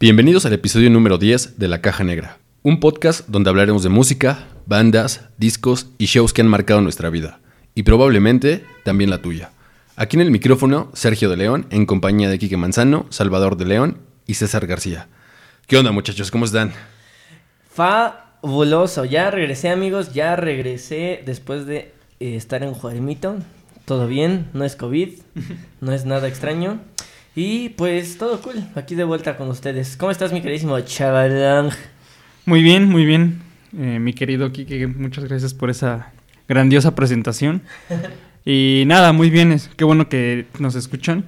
Bienvenidos al episodio número 10 de La Caja Negra, un podcast donde hablaremos de música, bandas, discos y shows que han marcado nuestra vida, y probablemente también la tuya. Aquí en el micrófono, Sergio de León, en compañía de Quique Manzano, Salvador de León y César García. ¿Qué onda muchachos? ¿Cómo están? Fabuloso, ya regresé amigos, ya regresé después de eh, estar en Juarimito. Todo bien, no es COVID, no es nada extraño. Y pues todo cool, aquí de vuelta con ustedes. ¿Cómo estás mi queridísimo chavalán? Muy bien, muy bien. Eh, mi querido Kike, muchas gracias por esa grandiosa presentación. Y nada, muy bien, es, qué bueno que nos escuchan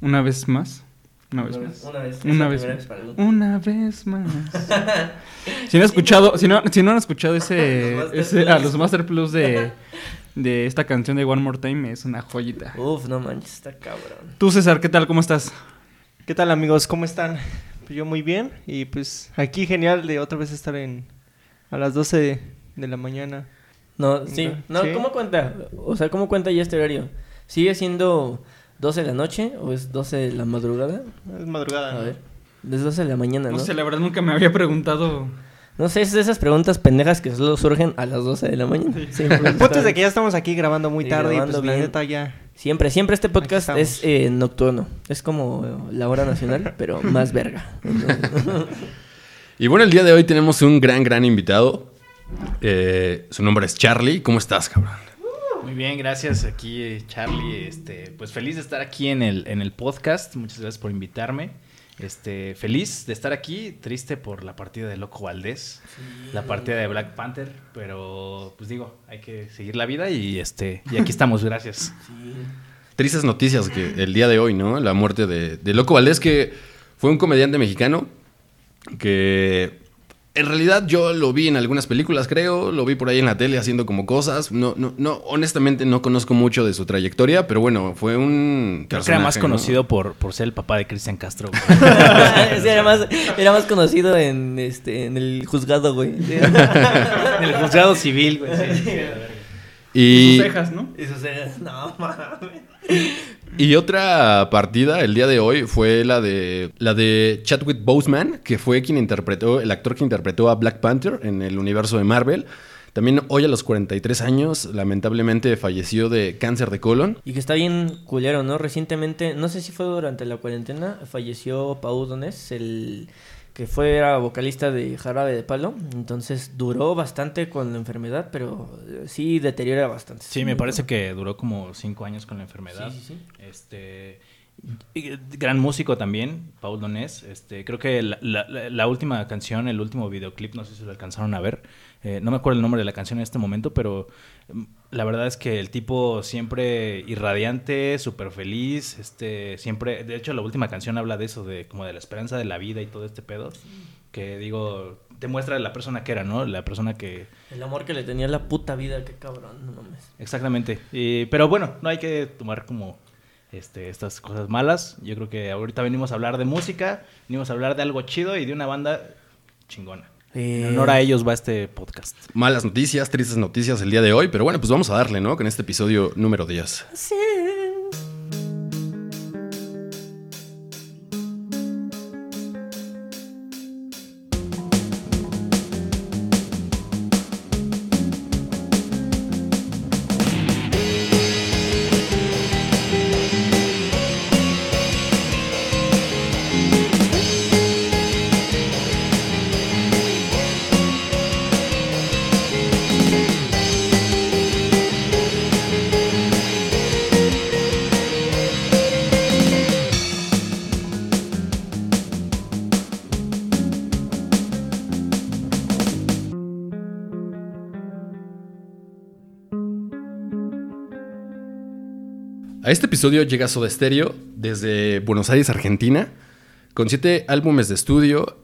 una vez más. Una vez más. Una vez, Una más. Una vez más. Si no han escuchado, si no, si no han escuchado ese, Los ese- a los Master Plus de, de esta canción de One More Time, es una joyita. Uf, no manches, está cabrón. Tú, César, ¿qué tal? ¿Cómo estás? ¿Qué tal amigos? ¿Cómo están? Pues yo muy bien y pues aquí genial de otra vez estar en a las 12 de, de la mañana. No, sí, no, sí. ¿cómo cuenta? O sea, ¿cómo cuenta ya este horario? ¿Sigue siendo 12 de la noche o es 12 de la madrugada? Es madrugada. A ¿no? ver, es 12 de la mañana, ¿no? No sé, la verdad nunca me había preguntado. No sé, es de esas preguntas pendejas que solo surgen a las 12 de la mañana. Siempre, El punto es de que ya estamos aquí grabando muy Sí, tarde y grabando pues la bien. neta ya. siempre, siempre este podcast es eh, nocturno. Es como la hora nacional, pero más verga. Y bueno, el día de hoy tenemos un gran, gran invitado. Eh, su nombre es Charlie. ¿Cómo estás, cabrón? Muy bien, gracias aquí eh, Charlie. Este, pues feliz de estar aquí en el, en el podcast. Muchas gracias por invitarme. Este, feliz de estar aquí, triste por la partida de Loco Valdés, la partida de Black Panther, pero pues digo, hay que seguir la vida y este, y aquí estamos, gracias. Tristes noticias que el día de hoy, ¿no? La muerte de, de Loco Valdés, que fue un comediante mexicano que en realidad yo lo vi en algunas películas, creo, lo vi por ahí en la tele haciendo como cosas. No, no, no, honestamente no conozco mucho de su trayectoria, pero bueno, fue un Creo que era más conocido por, por ser el papá de Cristian Castro. Sí, era, más, era más conocido en, este, en el juzgado, güey. Sí. en el juzgado civil, güey. sí. Y, sus cejas, ¿no? Y sus cejas, no mames. Y otra partida el día de hoy fue la de la de Chadwick Boseman, que fue quien interpretó, el actor que interpretó a Black Panther en el universo de Marvel. También hoy a los 43 años, lamentablemente falleció de cáncer de colon. Y que está bien culero, ¿no? Recientemente, no sé si fue durante la cuarentena, falleció Pau Donés, el que fue era vocalista de Jarabe de Palo. Entonces duró bastante con la enfermedad, pero eh, sí deteriora bastante. Sí, me parece que duró como cinco años con la enfermedad. Sí, sí, sí. Este, gran músico también, Paul Donés. Este, creo que la- la última canción, el último videoclip, no sé si lo alcanzaron a ver. Eh, no me acuerdo el nombre de la canción en este momento, pero mm, la verdad es que el tipo siempre irradiante, súper feliz. Este, siempre, de hecho, la última canción habla de eso, de como de la esperanza de la vida y todo este pedo. Que digo, te muestra la persona que era, ¿no? La persona que, El amor que le tenía la puta vida, qué cabrón, no mames. Exactamente. Y- pero bueno, no hay que tomar como este, estas cosas malas. Yo creo que ahorita venimos a hablar de música, venimos a hablar de algo chido y de una banda chingona. Eh, En honor a ellos va este podcast. Malas noticias, tristes noticias el día de hoy, pero bueno, pues vamos a darle, ¿no? Con este episodio número 10. Sí. Este episodio llega Soda Stereo desde Buenos Aires, Argentina, con siete álbumes de estudio.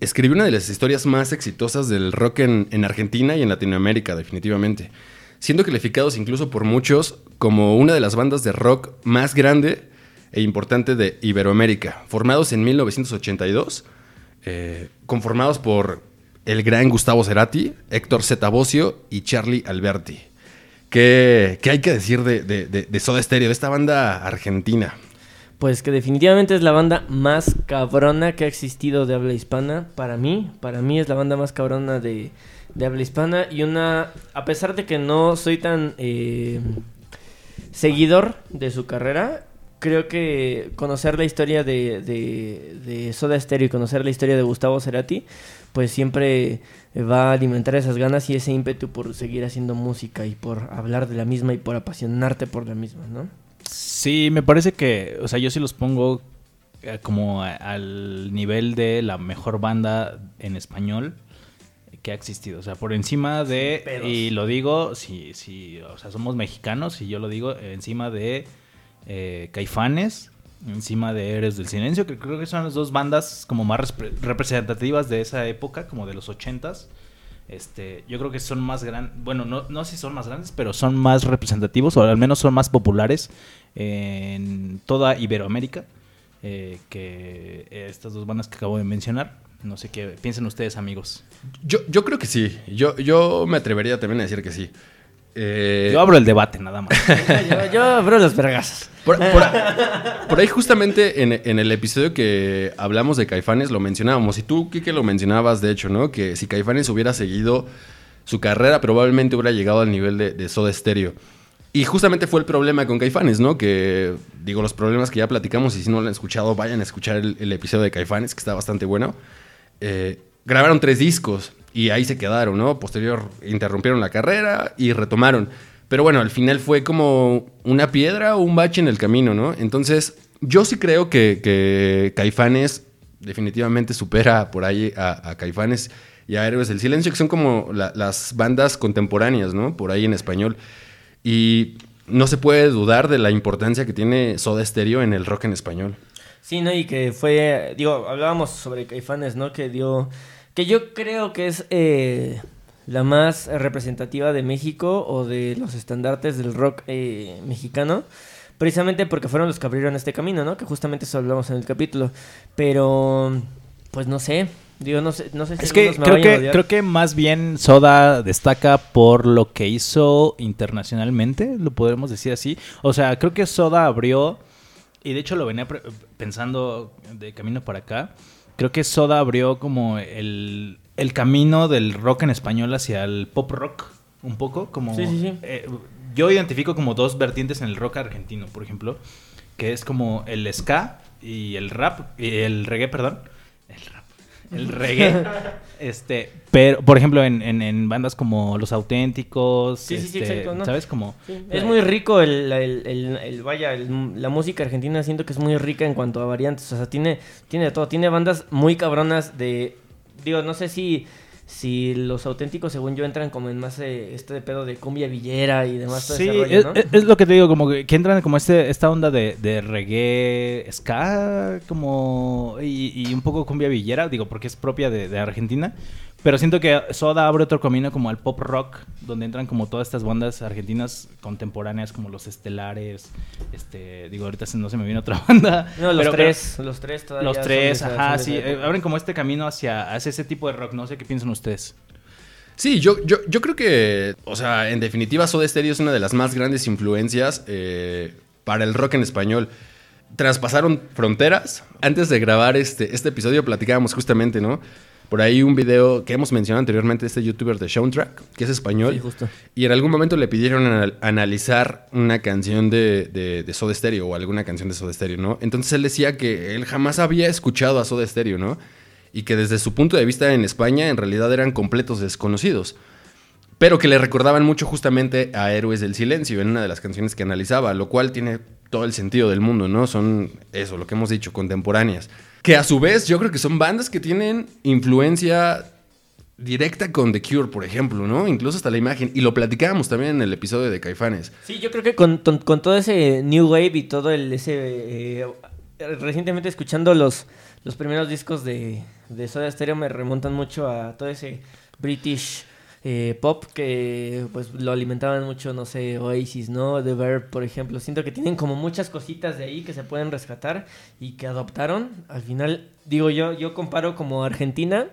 Escribió una de las historias más exitosas del rock en, en Argentina y en Latinoamérica, definitivamente. Siendo calificados incluso por muchos como una de las bandas de rock más grande e importante de Iberoamérica. Formados en 1982, eh, conformados por el gran Gustavo Cerati, Héctor Zeta Bosio y Charlie Alberti. ¿Qué, qué hay que decir de, Soda Stereo, de esta banda argentina? pues que definitivamente es la banda más cabrona que ha existido de habla hispana. Para mí, para mí es la banda más cabrona de, de habla hispana. Y una, a pesar de que no soy tan eh, seguidor de su carrera, creo que conocer la historia de, de, de Soda Stereo y conocer la historia de Gustavo Cerati, pues siempre va a alimentar esas ganas y ese ímpetu por seguir haciendo música y por hablar de la misma y por apasionarte por la misma, ¿no? Sí, me parece que, o sea, yo sí los pongo eh, como al nivel de la mejor banda en español que ha existido. O sea, por encima de, y lo digo, si, si, o sea, somos mexicanos y yo lo digo, encima de eh, Caifanes, encima de Eres del Silencio, que creo que son las dos bandas como más repre- representativas de esa época, como de los ochentas. Este, yo creo que son más grandes, bueno, no, no sé si son más grandes, pero son más representativos, o al menos son más populares en toda Iberoamérica eh, que estas dos bandas que acabo de mencionar. No sé qué piensen ustedes, amigos. Yo, yo creo que sí. Yo, yo me atrevería también a decir que sí. Eh, Yo abro el debate, nada más. yo, yo abro los vergazos. Por, por- por ahí justamente en, en el episodio que hablamos de Caifanes lo mencionábamos. Y tú, Kike, lo mencionabas, de hecho, ¿no? Que si Caifanes hubiera seguido su carrera, probablemente hubiera llegado al nivel de, de Soda Stereo. Y justamente fue el problema con Caifanes, ¿no? Que, digo, los problemas que ya platicamos, y si no lo han escuchado, vayan a escuchar el, el episodio de Caifanes, que está bastante bueno. Eh, grabaron tres discos y ahí se quedaron, ¿no? Posterior interrumpieron la carrera y retomaron. Pero bueno, al final fue como una piedra o un bache en el camino, ¿no? Entonces, yo sí creo que, que Caifanes definitivamente supera por ahí a, Caifanes y a Héroes del Silencio, que son como la- las bandas contemporáneas, ¿no? Por ahí en español. Y no se puede dudar de la importancia que tiene Soda Stereo en el rock en español. Sí, ¿no? Y que fue, digo, hablábamos sobre Caifanes, ¿no? Que dio, que yo creo que es eh, la más representativa de México o de los estandartes del rock eh, mexicano. Precisamente porque fueron los que abrieron este camino, ¿no? Que justamente eso hablamos en el capítulo. Pero, pues no sé. Digo, no sé, no sé si Es que creo, que creo que más bien Soda destaca por lo que hizo internacionalmente, lo podemos decir así. O sea, creo que Soda abrió, y de hecho lo venía pensando de camino para acá, creo que Soda abrió como el, el camino del rock en español hacia el pop rock, un poco, como... Sí, sí, sí. eh, yo identifico como dos vertientes en el rock argentino, por ejemplo, que es como el ska y el rap, y el reggae, perdón. El reggae. este, pero, por ejemplo, en, en- en bandas como Los Auténticos, Sí, sí, sí, este, exacto, ¿no? ¿sabes? Como... Sí, Es muy rico el, el- el- el- vaya, la música argentina siento que es muy rica en cuanto a variantes, o sea, tiene, tiene de todo, tiene bandas muy cabronas de, digo, no sé si, si los auténticos según yo entran como en más eh, este pedo de cumbia villera y demás, todo Sí, ese rollo, ¿no? es- es lo que te digo, como que, que entran como este, esta onda de, de reggae, ska, como, y, y un poco cumbia villera, digo, porque es propia de, de Argentina. Pero siento que Soda abre otro camino como al pop rock, donde entran como todas estas bandas argentinas contemporáneas, como Los Estelares, este, digo, ahorita no se me viene otra banda. No, los pero- tres, los tres todavía Los tres, son ajá, sí, eh, época. abren como este camino hacia, hacia ese tipo de rock, no sé qué piensan ustedes. Sí, yo, yo, yo creo que, o sea, en definitiva, Soda Stereo es una de las más grandes influencias eh, para el rock en español. Traspasaron fronteras. Antes de grabar este, este episodio platicábamos justamente, ¿no? Por ahí un video que hemos mencionado anteriormente, este youtuber de Soundtrack, que es español. Sí, justo. Y en algún momento le pidieron anal- analizar una canción de, de, de Soda Stereo o alguna canción de Soda Stereo, ¿no? Entonces él decía que él jamás había escuchado a Soda Stereo, ¿no? Y que desde su punto de vista en España en realidad eran completos desconocidos. Pero que le recordaban mucho justamente a Héroes del Silencio en una de las canciones que analizaba, lo cual tiene todo el sentido del mundo, ¿no? Son eso, lo que hemos dicho, contemporáneas. Que a su vez yo creo que son bandas que tienen influencia directa con The Cure, por ejemplo, ¿no? Incluso hasta la imagen. Y lo platicábamos también en el episodio de Caifanes. Sí, yo creo que con, con- todo ese New Wave y todo el ese eh, recientemente escuchando los, los primeros discos de, de Soda Stereo me remontan mucho a todo ese British eh, pop que pues lo alimentaban mucho, no sé, Oasis, ¿no? The Verb, por ejemplo. Siento que tienen como muchas cositas de ahí que se pueden rescatar y que adoptaron. Al final, digo yo, yo comparo como Argentina,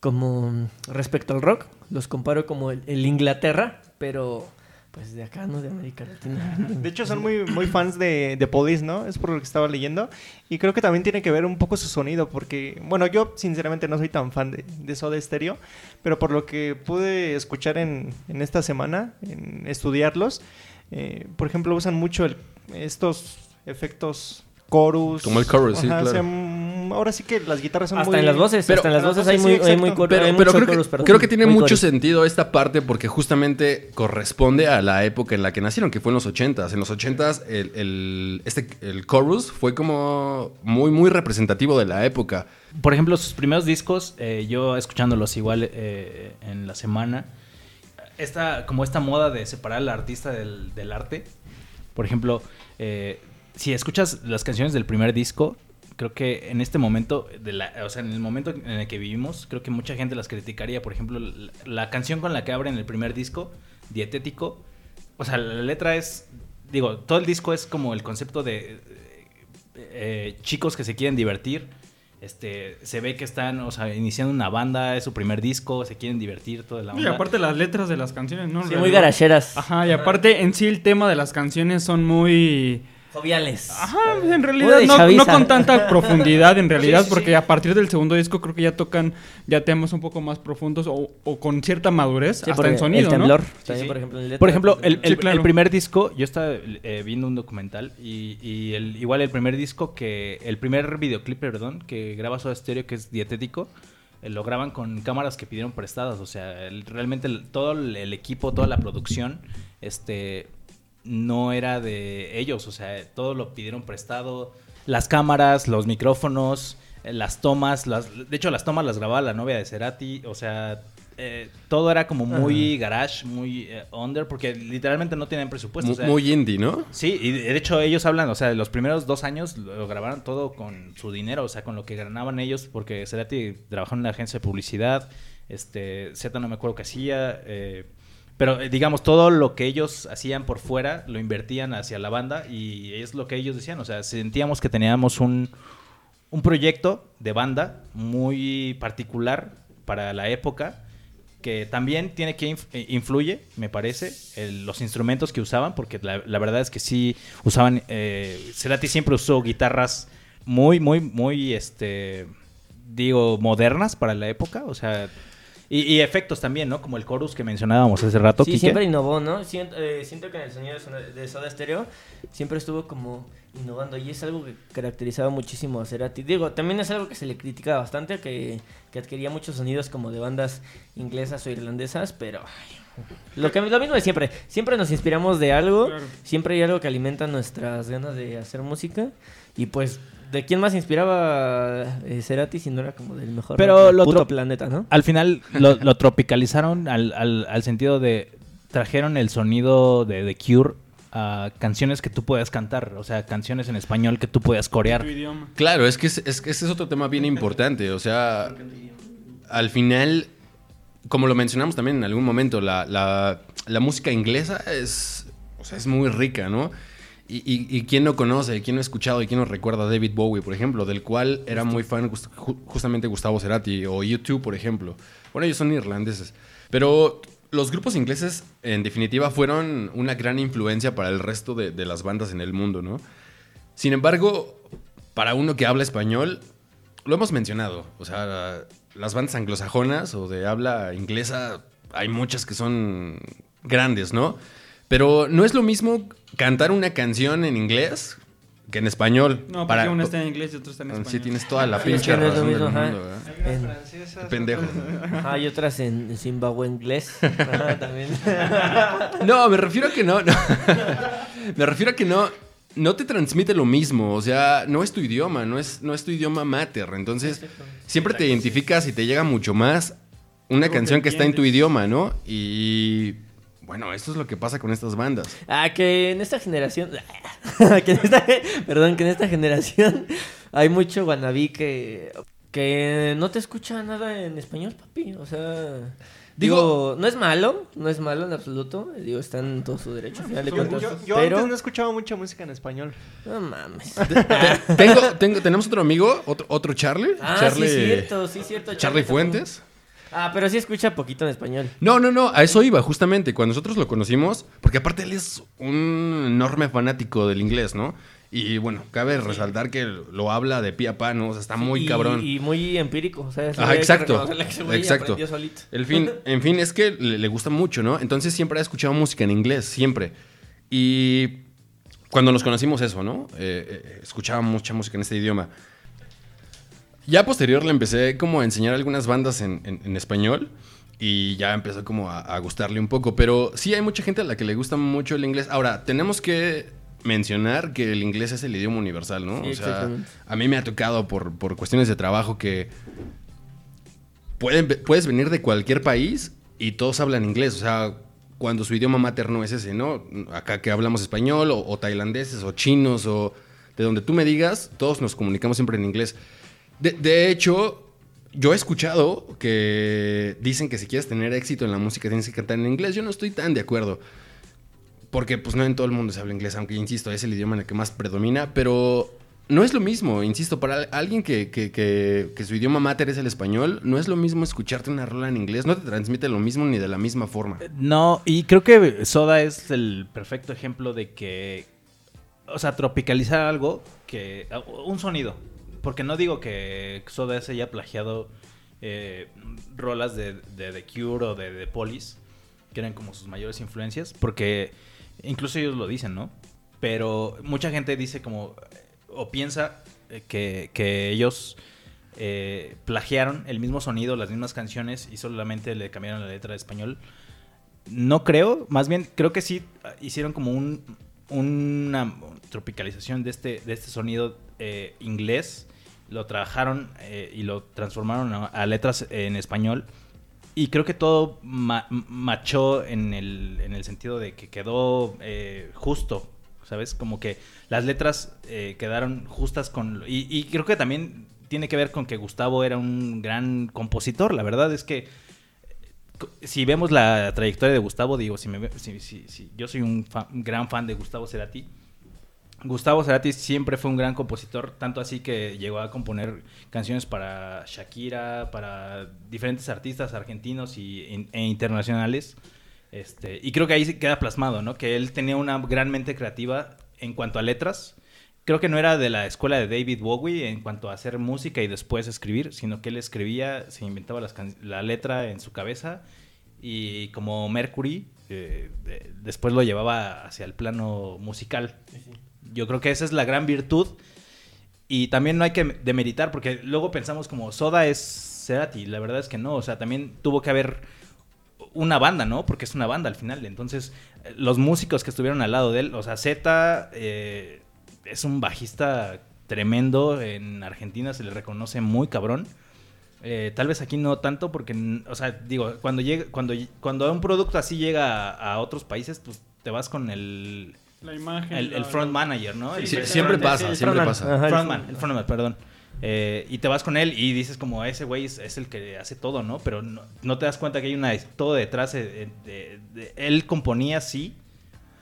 como respecto al rock, los comparo como el, el Inglaterra, pero pues de acá, ¿no? De América Latina. De hecho, son muy, muy fans de, de Police, ¿no? Es por lo que estaba leyendo. Y creo que también tiene que ver un poco su sonido, porque, bueno, yo sinceramente no soy tan fan de, de Soda Stereo, pero por lo que pude escuchar en, en esta semana, en estudiarlos, eh, por ejemplo, usan mucho el- estos efectos chorus. Como el chorus, sí, Ajá, o claro. Ahora sí que las guitarras son Hasta muy... en las voces, Pero- hasta en las voces hay sí, muy, hay muy Pero, hay pero creo, que, chorus, perdón. creo que tiene Muy mucho chorus. sentido esta parte porque justamente corresponde a la época en la que nacieron, que fue en los 80s. En los 80s el, el- este, el chorus fue como muy, muy representativo de la época. Por ejemplo, sus primeros discos, eh, yo escuchándolos igual eh, en la semana, esta, como esta moda de separar al artista del, del arte. Por ejemplo, eh, si escuchas las canciones del primer disco, creo que en este momento, de la, o sea, en el momento en el que vivimos, creo que mucha gente las criticaría. Por ejemplo, la, la canción con la que abren el primer disco, Dietético, o sea, la letra es, digo, todo el disco es como el concepto de eh, chicos que se quieren divertir. Este, se ve que están, o sea, iniciando una banda, es su primer disco, se quieren divertir toda la Y onda. aparte las letras de las canciones, ¿no? Sí, muy garacheras. Ajá, y aparte en sí el tema de las canciones son muy... Joviales. Ajá, en realidad no, no con tanta profundidad en realidad, Sí, sí, porque sí. a partir del segundo disco creo que ya tocan ya temas un poco más profundos o, o con cierta madurez, Sí, hasta porque en sonido, El temblor. ¿no? También, sí. por ejemplo, en letra, Por ejemplo, pues, el, el- Sí, claro. el primer disco, yo estaba eh, viendo un documental y, y el, igual el primer disco que, el primer videoclip, perdón, que graba Soda Stereo, que es dietético, eh, lo graban con cámaras que pidieron prestadas, o sea, el- realmente el- todo el, el equipo, toda la producción, este, no era de ellos, o sea, todo lo pidieron prestado, las cámaras, los micrófonos, eh, las tomas, las, de hecho las tomas las grababa la novia de Cerati, o sea, eh, todo era como muy garage, muy eh, under, porque literalmente no tenían presupuesto. Mu- o sea, muy indie, ¿no? Sí, y de hecho ellos hablan, o sea, los primeros dos años lo grabaron todo con su dinero, o sea, con lo que ganaban ellos, porque Cerati trabajó en una agencia de publicidad, este, Z no me acuerdo qué hacía, eh, pero eh, digamos, todo lo que ellos hacían por fuera lo invertían hacia la banda y es lo que ellos decían, o sea, sentíamos que teníamos un, un proyecto de banda muy particular para la época que también tiene que eh, influye, me parece, el- los instrumentos que usaban, porque la, la verdad es que sí usaban, eh, Cerati siempre usó guitarras muy, muy, muy, este, digo, modernas para la época, o sea, y, y efectos también, ¿no? Como el chorus que mencionábamos hace rato, Sí, Quique. siempre innovó, ¿no? Siento, eh, siento que en el sonido de Soda- de Soda Stereo siempre estuvo como innovando y es algo que caracterizaba muchísimo a Cerati. Digo, también es algo que se le critica bastante, que, que adquiría muchos sonidos como de bandas inglesas o irlandesas, pero... ay, lo, que, lo mismo de siempre. Siempre nos inspiramos de algo, Claro. siempre hay algo que alimenta nuestras ganas de hacer música y pues... ¿De quién más inspiraba eh, Cerati si no era como del mejor Pero lo puto planeta, no? Al final lo, lo tropicalizaron al, al- al sentido de trajeron el sonido de The Cure a canciones que tú puedas cantar, o sea, canciones en español que tú puedas corear. Claro, es que, es, es que ese es otro tema bien importante. O sea, al final, como lo mencionamos también en algún momento, la, la- la música inglesa es, o sea, es muy rica, ¿no? Y, y, quién no conoce, quién no ha escuchado y quién no recuerda a David Bowie, por ejemplo, del cual era muy fan just- ju- justamente Gustavo Cerati o YouTube, por ejemplo. Bueno, ellos son irlandeses. Pero los grupos ingleses, en definitiva, fueron una gran influencia para el resto de las bandas en el mundo, ¿no? Sin embargo, para uno que habla español, lo hemos mencionado. O sea, las bandas anglosajonas o de habla inglesa, hay muchas que son grandes, ¿no? Pero no es lo mismo cantar una canción en inglés que en español. No, porque uno está en inglés y otro está en Ah, español. Sí, tienes toda la pinche que no es lo razón del mundo, ¿verdad? Hay unas En- pendejo. Ajá, hay otras en Zimbabue inglés. Ajá, también. No, me refiero a que no. no. me refiero a que no. No te transmite lo mismo, o sea, no es tu idioma, no es, no es tu idioma mater. Entonces, siempre te identificas y te llega mucho más una canción que está en tu idioma, ¿no? Y bueno, esto es lo que pasa con estas bandas. Ah, que en esta generación. que en esta, perdón, que en esta generación hay mucho guanabí que. Que no te escucha nada en español, papi. O sea. Digo, Digo- no es malo, no es malo en absoluto. Digo, está en todo su derecho, al final de Yo- cuentas. Yo, yo pero. antes no escuchaba mucha música en español. No mames. Te- tengo, tengo, tenemos otro amigo, otro, otro Charlie. Ah, Charlie, sí, cierto, sí, cierto. Charlie también. Fuentes. Ah, pero sí escucha poquito en español. No, no, no, a eso iba, justamente. Cuando nosotros lo conocimos, porque aparte él es un enorme fanático del inglés, ¿no? Y bueno, cabe resaltar que lo habla de pie a pa, ¿no? O sea, está muy Y- cabrón. Y muy empírico. O sea, que exacto. que Exacto. solito. El fin, en fin, es que le, le gusta mucho, ¿no? Entonces siempre ha escuchado música en inglés, siempre. Y cuando nos conocimos eso, ¿no? Eh, eh, escuchaba mucha música en este idioma. Ya posterior le empecé como a enseñar algunas bandas en, en- en español y ya empezó como a, a gustarle un poco. Pero sí hay mucha gente a la que le gusta mucho el inglés. Ahora, tenemos que mencionar que el inglés es el idioma universal, ¿no? Sí, o sea, a mí me ha tocado por, por cuestiones de trabajo que pueden- puedes venir de cualquier país y todos hablan inglés. O sea, cuando su idioma materno es ese, ¿no? Acá que hablamos español, o, o tailandeses, o chinos, o de donde tú me digas, todos nos comunicamos siempre en inglés. De, hecho, yo he escuchado que dicen que si quieres tener éxito en la música tienes que cantar en inglés. Yo no estoy tan de acuerdo. Porque pues no en todo el mundo se habla inglés, aunque insisto, es el idioma en el que más predomina, pero no es lo mismo, insisto, para al- alguien que, que- su idioma mater es el español, no es lo mismo escucharte una rola en inglés, no te transmite lo mismo ni de la misma forma. No, y creo que Soda es el perfecto ejemplo de que, o sea, tropicalizar algo que, un sonido, porque no digo que Soda se haya plagiado eh, rolas de, de The Cure o de The Police, que eran como sus mayores influencias, porque incluso ellos lo dicen, ¿no? Pero mucha gente dice como, o piensa eh, que, que ellos eh, plagiaron el mismo sonido, las mismas canciones y solamente le cambiaron la letra de español. No creo, más bien creo que sí hicieron como un, una tropicalización de este, de este sonido eh, inglés, lo trabajaron eh, y lo transformaron a, letras en español. Y creo que todo ma- machó en el, en el sentido de que quedó eh, justo, ¿sabes? Como que las letras eh, quedaron justas con... Y, y creo que también tiene que ver con que Gustavo era un gran compositor. La verdad es que si vemos la trayectoria de Gustavo, digo, si, me, si, yo soy un, un gran fan de Gustavo Cerati. Gustavo Cerati siempre fue un gran compositor, tanto así que llegó a componer canciones para Shakira, para diferentes artistas argentinos y, e internacionales. Este, y creo que ahí queda plasmado, ¿no? Que él tenía una gran mente creativa en cuanto a letras. Creo que no era de la escuela de David Bowie en cuanto a hacer música y después escribir, sino que él escribía, se inventaba la letra en su cabeza y como Mercury, eh, de- después lo llevaba hacia el plano musical. Yo creo que esa es la gran virtud. Y también no hay que demeritar, porque luego pensamos como Soda es Cerati. La verdad es que no. O sea, también tuvo que haber una banda, ¿no? Porque es una banda al final. Entonces, los músicos que estuvieron al lado de él, o sea, Z eh, es un bajista tremendo. En Argentina se le reconoce muy cabrón. Eh, tal vez aquí no tanto porque, o sea, digo, cuando llega, cuando, cuando un producto así llega a, a otros países, pues te vas con el, La imagen. el, front manager, ¿no? El Sí, presidente. siempre Sí, pasa, el siempre frontman. pasa. Ajá, Frontman, front- el frontman, perdón. Eh, y te vas con él y dices como ese güey es, es el que hace todo, ¿no? Pero no, no te das cuenta que hay una todo detrás de, de- de- él componía sí,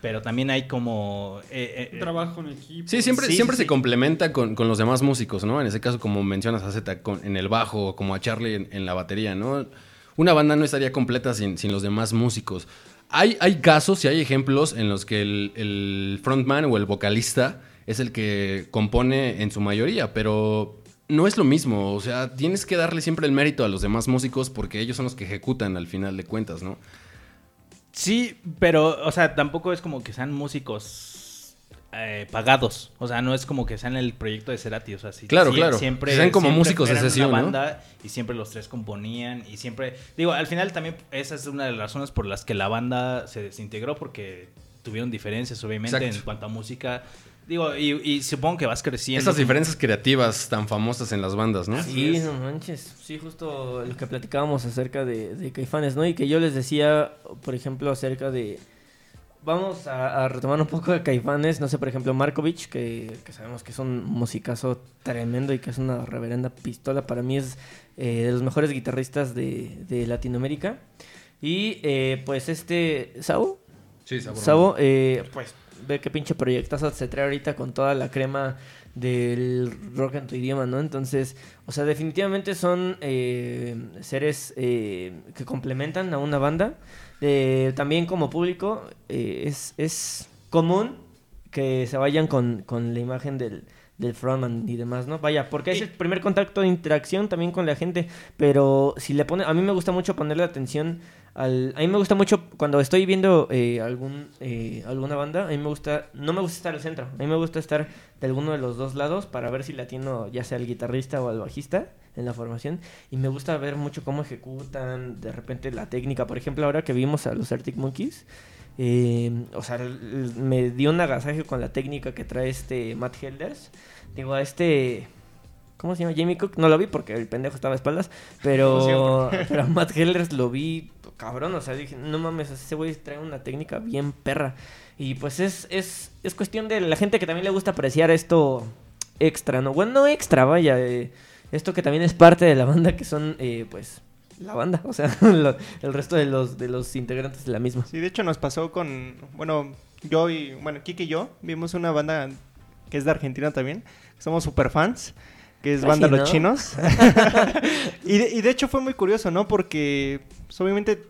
pero también hay como eh, eh, trabajo en equipo. Sí, siempre, Sí, siempre sí, se sí. complementa con, con los demás músicos, ¿no? En ese caso, como mencionas a Z con- en el bajo, o como a Charlie en, en la batería, ¿no? Una banda no estaría completa sin, sin los demás músicos. Hay, hay casos y hay ejemplos en los que el, el frontman o el vocalista es el que compone en su mayoría, pero no es lo mismo. O sea, tienes que darle siempre el mérito a los demás músicos porque ellos son los que ejecutan al final de cuentas, ¿no? Sí, pero, o sea, tampoco es como que sean músicos eh, pagados. O sea, no es como que sean el proyecto de Cerati. O sea, sí, Claro, sí- claro. Siempre, Que sean como siempre músicos de eran una sesión, ¿no? banda y siempre los tres componían y siempre... Digo, al final también esa es una de las razones por las que la banda se desintegró porque tuvieron diferencias, obviamente, Exacto. en cuanto a música. Digo, y, y supongo que vas creciendo. Estas diferencias creativas tan famosas en las bandas, ¿no? Sí, no manches. Sí, justo lo que platicábamos acerca de, de Caifanes, ¿no? Y que yo les decía, por ejemplo, acerca de... Vamos a, a retomar un poco de Caifanes, no sé, por ejemplo, Markovich, que, que sabemos que es un musicazo tremendo y que es una reverenda pistola. Para mí es eh, de los mejores guitarristas de, de Latinoamérica. Y eh, pues este, Sao, Sí, sabor. Sabo, eh, pues ve qué pinche proyectazo se trae ahorita con toda la crema del rock en tu idioma, ¿no? Entonces, o sea, definitivamente son eh, seres eh, que complementan a una banda. Eh, también como público eh, es, es común que se vayan con, con la imagen del, del frontman y demás, ¿no? Vaya, porque es el primer contacto de interacción también con la gente, pero si le pone, a mí me gusta mucho ponerle atención al, a mí me gusta mucho cuando estoy viendo eh, algún eh, alguna banda, a mí me gusta, no me gusta estar al centro, a mí me gusta estar de alguno de los dos lados para ver si le atiendo ya sea al guitarrista o al bajista en la formación y me gusta ver mucho cómo ejecutan de repente la técnica, por ejemplo ahora que vimos a los Arctic Monkeys, eh, o sea, me dio un agasaje con la técnica que trae este Matt Helders. Digo, a este. ¿Cómo se llama? Jamie Cook. No lo vi porque el pendejo estaba a espaldas. Pero, pero a Matt Helders lo vi cabrón. O sea, dije, no mames, ese güey trae una técnica bien perra. Y pues es, es, es cuestión de la gente que también le gusta apreciar esto extra, ¿no? Bueno, no extra, vaya. eh, esto que también es parte de la banda, que son, eh, pues, la banda. O sea, lo- el resto de los, de los integrantes de la misma. Sí, de hecho nos pasó con, bueno, yo y, bueno, Kike y yo vimos una banda que es de Argentina también, somos super fans, que es Banda sí, Los ¿no? Chinos. y, de, y de hecho fue muy curioso, ¿no? Porque pues, obviamente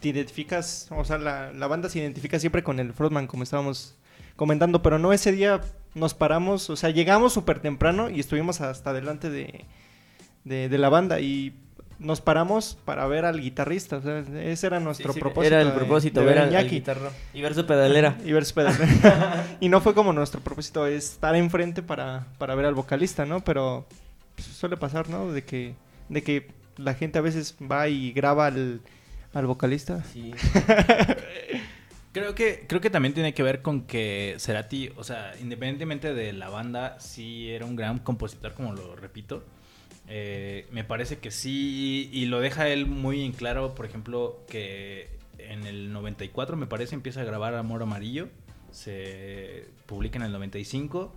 te identificas, o sea, la, la banda se identifica siempre con el frontman, como estábamos comentando, pero no ese día nos paramos, o sea, llegamos súper temprano y estuvimos hasta delante de, de, de la banda y nos paramos para ver al guitarrista, o sea, ese era nuestro Sí, sí, propósito. Era el propósito, de ver al, al guitarro y ver su pedalera. Y ver su pedal. y no fue como nuestro propósito es estar enfrente para, para ver al vocalista, ¿no? Pero pues, suele pasar, ¿no? De que, de que la gente a veces va y graba al, al vocalista. Sí. Creo que, creo que también tiene que ver con que Cerati, o sea, independientemente de la banda, sí era un gran compositor, como lo repito. Eh, me parece que sí, y lo deja él muy en claro, por ejemplo, que en el 94, me parece, empieza a grabar Amor Amarillo, se publica en el 95,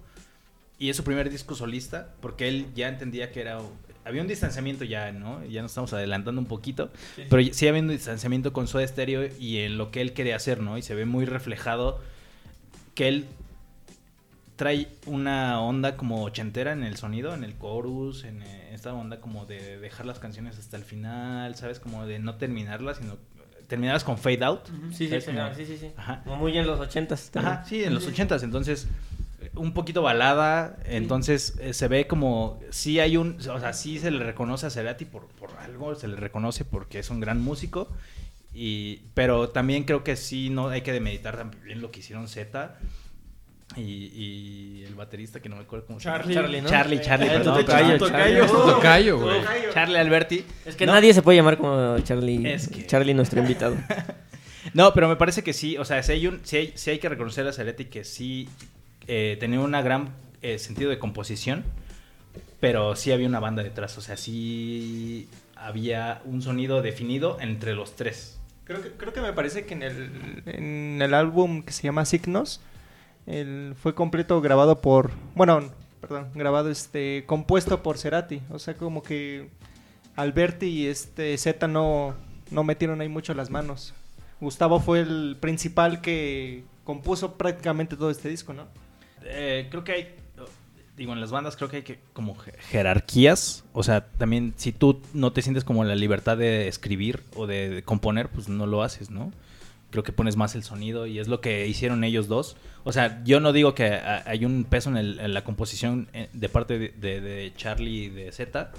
y es su primer disco solista, porque él ya entendía que era... Había un distanciamiento ya, ¿no? Ya nos estamos adelantando un poquito, pero sí había un distanciamiento con Soda Stereo y en lo que él quería hacer, ¿no? Y se ve muy reflejado que él trae una onda como ochentera en el sonido, en el chorus, en eh, esta onda como de dejar las canciones hasta el final, ¿sabes? Como de no terminarlas, sino terminarlas con fade out. Sí, sí, sí, Como- sí, sí, sí. Ajá. Como muy en los ochentas. también. Ajá, sí, en los ochentas, entonces eh, un poquito balada, entonces eh, se ve como sí hay un, o sea, sí se le reconoce a Cerati por, por algo, se le reconoce porque es un gran músico, y, pero también creo que sí no hay que demeditar también lo que hicieron Z y, y el baterista que no me acuerdo cómo Charlie. se llama. Charlie, ¿no? Charlie, Charlie, Eh, perdón, tocayo, perdón. Tocayo, güey. Charlie Alberti. Es que No, nadie se puede llamar como Charlie. Es que- Charlie, nuestro invitado. No, pero me parece que sí, o sea, sí hay, un, sí hay, que reconocer a Cerati que sí eh, tenía un gran eh, sentido de composición, pero sí había una banda detrás, o sea, sí había un sonido definido entre los tres. Creo que, creo que me parece que en el, en el álbum que se llama Signos, el, fue completo grabado por, bueno, perdón, grabado este, compuesto por Cerati. O sea, como que Alberti y este Z no, no metieron ahí mucho las manos. Gustavo fue el principal que compuso prácticamente todo este disco, ¿no? Eh, creo que hay, digo, en las bandas creo que hay que como je- jerarquías, o sea, también si tú no te sientes como la libertad de escribir o de componer, pues no lo haces, ¿no? Creo que pones más el sonido y es lo que hicieron ellos dos. O sea, yo no digo que a- hay un peso en, el- en la composición eh, de parte de, de- de Charlie y de Z.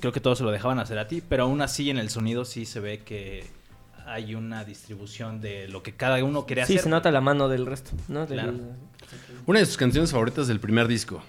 Creo que todos se lo dejaban hacer a ti, pero aún así en el sonido sí se ve que hay una distribución de lo que cada uno quería Sí, hacer. se nota la mano del resto, ¿no? Del, Claro. Una de sus canciones favoritas del primer disco.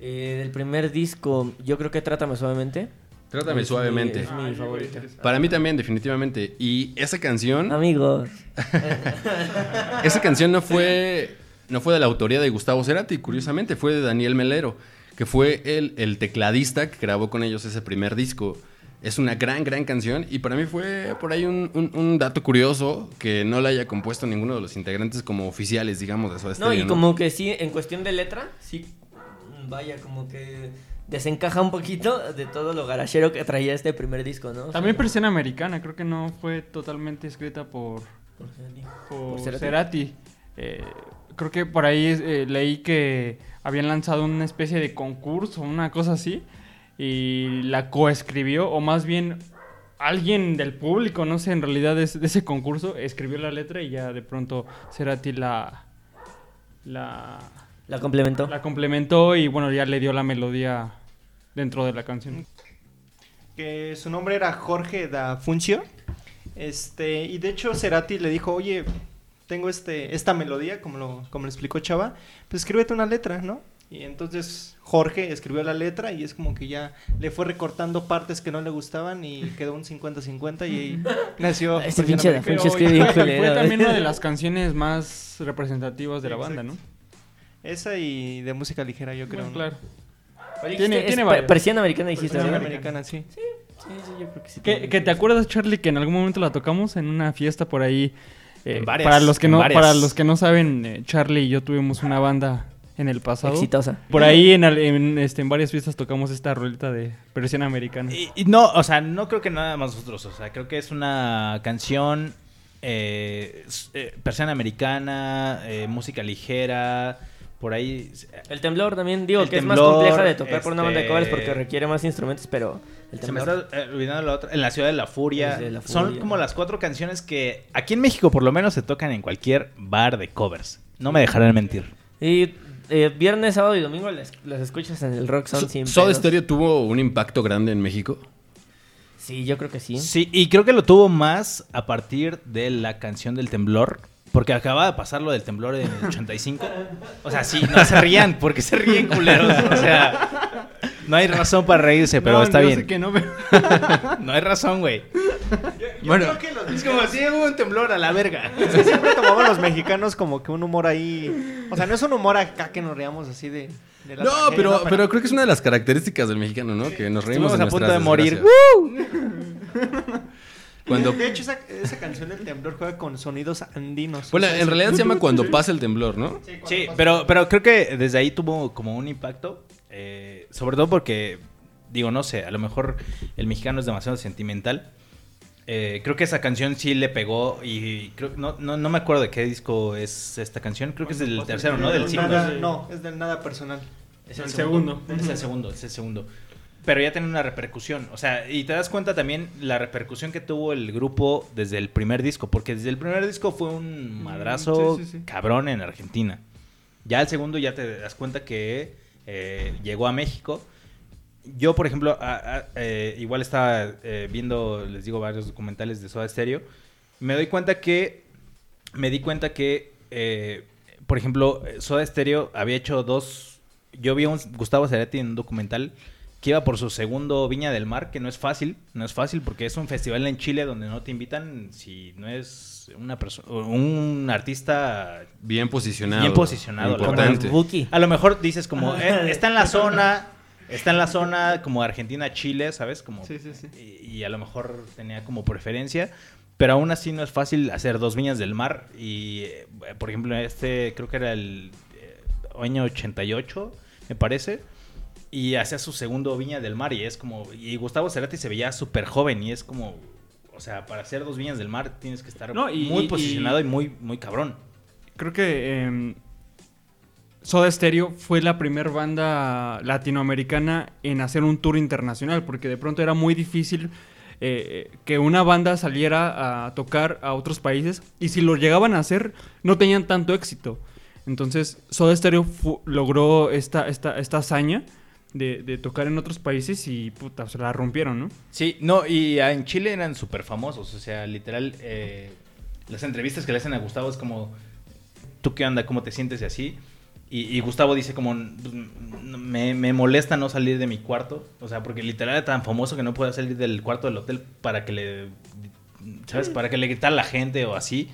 Eh, del primer disco, yo creo que Trátame Suavemente. Trátame Es suavemente. mi- es mi favorita. Para mí también, definitivamente. Y esa canción, Amigos. esa canción no fue, no fue de la autoría de Gustavo Cerati, curiosamente, fue de Daniel Melero, que fue el, el tecladista que grabó con ellos ese primer disco. Es una gran, gran canción y para mí fue por ahí un, un- un dato curioso que no la haya compuesto ninguno de los integrantes como oficiales, digamos, de Soda No, y como que sí, en cuestión de letra, sí, vaya, como que desencaja un poquito de todo lo garachero que traía este primer disco, ¿no? También versión americana, creo que no fue totalmente escrita por, por- por ¿Por Cerati? Cerati. Eh, creo que por ahí eh, leí que habían lanzado una especie de concurso, una cosa así, y la coescribió, o más bien alguien del público, no sé, en realidad de, ese- de ese concurso, escribió la letra y ya de pronto Cerati la, la, La complementó. la complementó y bueno, ya le dio la melodía dentro de la canción. que su nombre era Jorge da Funcio. Este, y de hecho Cerati le dijo, oye, tengo este, esta melodía, como lo, como lo explicó Chava, pues escríbete una letra, ¿no? Y entonces Jorge escribió la letra y es como que ya le fue recortando partes que no le gustaban y quedó un 50-50 y ahí nació... Ese pinche da Americana. Funcio escribe bien fue también una de las canciones más representativas de la banda, ¿no? Esa y de música ligera, yo creo. Bueno, ¿no? claro. Tiene- tiene Persiana americana dijiste, Persiana ¿verdad? americana, sí. Sí, sí, yo creo que sí. ¿Que, que te acuerdas, Charlie, que en algún momento la tocamos en una fiesta por ahí? Eh, En varias, para los que no, varias. para los que no saben, eh, Charlie y yo tuvimos una banda en el pasado. Exitosa. Por ahí en, en, este, en varias fiestas tocamos esta roleta de versión americana. Y, y no, o sea, no creo que nada más nosotros. O sea, creo que es una canción eh, eh, persiana americana, eh, música ligera, por ahí. El temblor también, digo, El que es más temblor, compleja de tocar por una banda de este- covers porque requiere más instrumentos, pero el Se me temblor. está eh, olvidando la otra. En la ciudad de la furia. La Son como las cuatro canciones que aquí en México por lo menos se tocan en cualquier bar de covers. No me dejarán mentir. Y eh, viernes, sábado y domingo las, las escuchas en el Rock Sound sin ¿Soda. Stereo tuvo un impacto grande en México? Sí, yo creo que sí. Sí, y creo que lo tuvo más a partir de la canción del temblor. Porque acaba de pasar lo del temblor en el 85. O sea, sí, no se rían, porque se ríen culeros. O sea, no hay razón para reírse, pero No, está yo bien. sé que no, pero- No hay razón, güey. Bueno, creo que los Es como si hubo un temblor a la verga. Es que siempre tomamos los mexicanos como que un humor ahí. O sea, no es un humor acá que nos reamos así de. de la no, tragedia, pero, pero creo que es una de las características del mexicano, ¿no? Que nos reímos Estuvimos de a punto de morir. desgracias. Cuando, De hecho, esa, esa canción del temblor juega con sonidos andinos. bueno, O sea, en es- realidad se llama Cuando pasa el temblor, ¿no? Sí, Sí, pero, pero creo que desde ahí tuvo como un impacto. eh, sobre todo porque, digo, no sé, a lo mejor el mexicano es demasiado sentimental. Eh, creo que esa canción sí le pegó y creo no, no, no me acuerdo de qué disco es esta canción. Creo que es del tercero, ¿no? Del cinco. Nada- no, es del nada personal. Es El segundo. Es el segundo, es el segundo. Pero ya tiene una repercusión. O sea, y te das cuenta también la repercusión que tuvo el grupo desde el primer disco. Porque desde el primer disco fue un madrazo sí, sí, sí. cabrón en Argentina. Ya el segundo ya te das cuenta que eh, llegó a México. Yo, por ejemplo, a- a- eh, igual estaba eh, viendo, les digo, varios documentales de Soda Stereo. Me doy cuenta que. Me di cuenta que, por ejemplo, Soda Stereo había hecho dos. Yo vi a un Gustavo Cerati en un documental que iba por su segundo Viña del Mar, que no es fácil, no es fácil porque es un festival en Chile donde no te invitan si no es una persona, un artista Bien posicionado. Bien posicionado, la Importante. A lo mejor dices como, eh, está en la zona, está en la zona como Argentina-Chile, ¿sabes? Como, Sí, sí, sí. Y, y a lo mejor tenía como preferencia, pero aún así no es fácil hacer dos viñas del mar. Y, eh, por ejemplo, este creo que era el eh, año 88, me parece. Y hacía su segundo Viña del Mar y es como... Y Gustavo Cerati se veía súper joven y es como... O sea, para hacer dos Viñas del Mar tienes que estar No, y- muy y- posicionado y muy, muy cabrón. Creo que em, Soda Stereo fue la primera banda latinoamericana en hacer un tour internacional, porque de pronto era muy difícil eh, que una banda saliera a tocar a otros países y si lo llegaban a hacer no tenían tanto éxito. Entonces Soda Stereo logró esta, esta, esta hazaña de, de tocar en otros países y puta, se la rompieron, ¿no? Sí, no, y en Chile eran súper famosos, o sea, literal, eh, las entrevistas que le hacen a Gustavo es como, ¿tú qué onda? ¿Cómo te sientes? Y así. Y, y Gustavo dice como, "Pues, me, me molesta no salir de mi cuarto, o sea, porque literal era tan famoso que no podía salir del cuarto del hotel para que le, ¿sabes? Para que le gritara a la gente o así.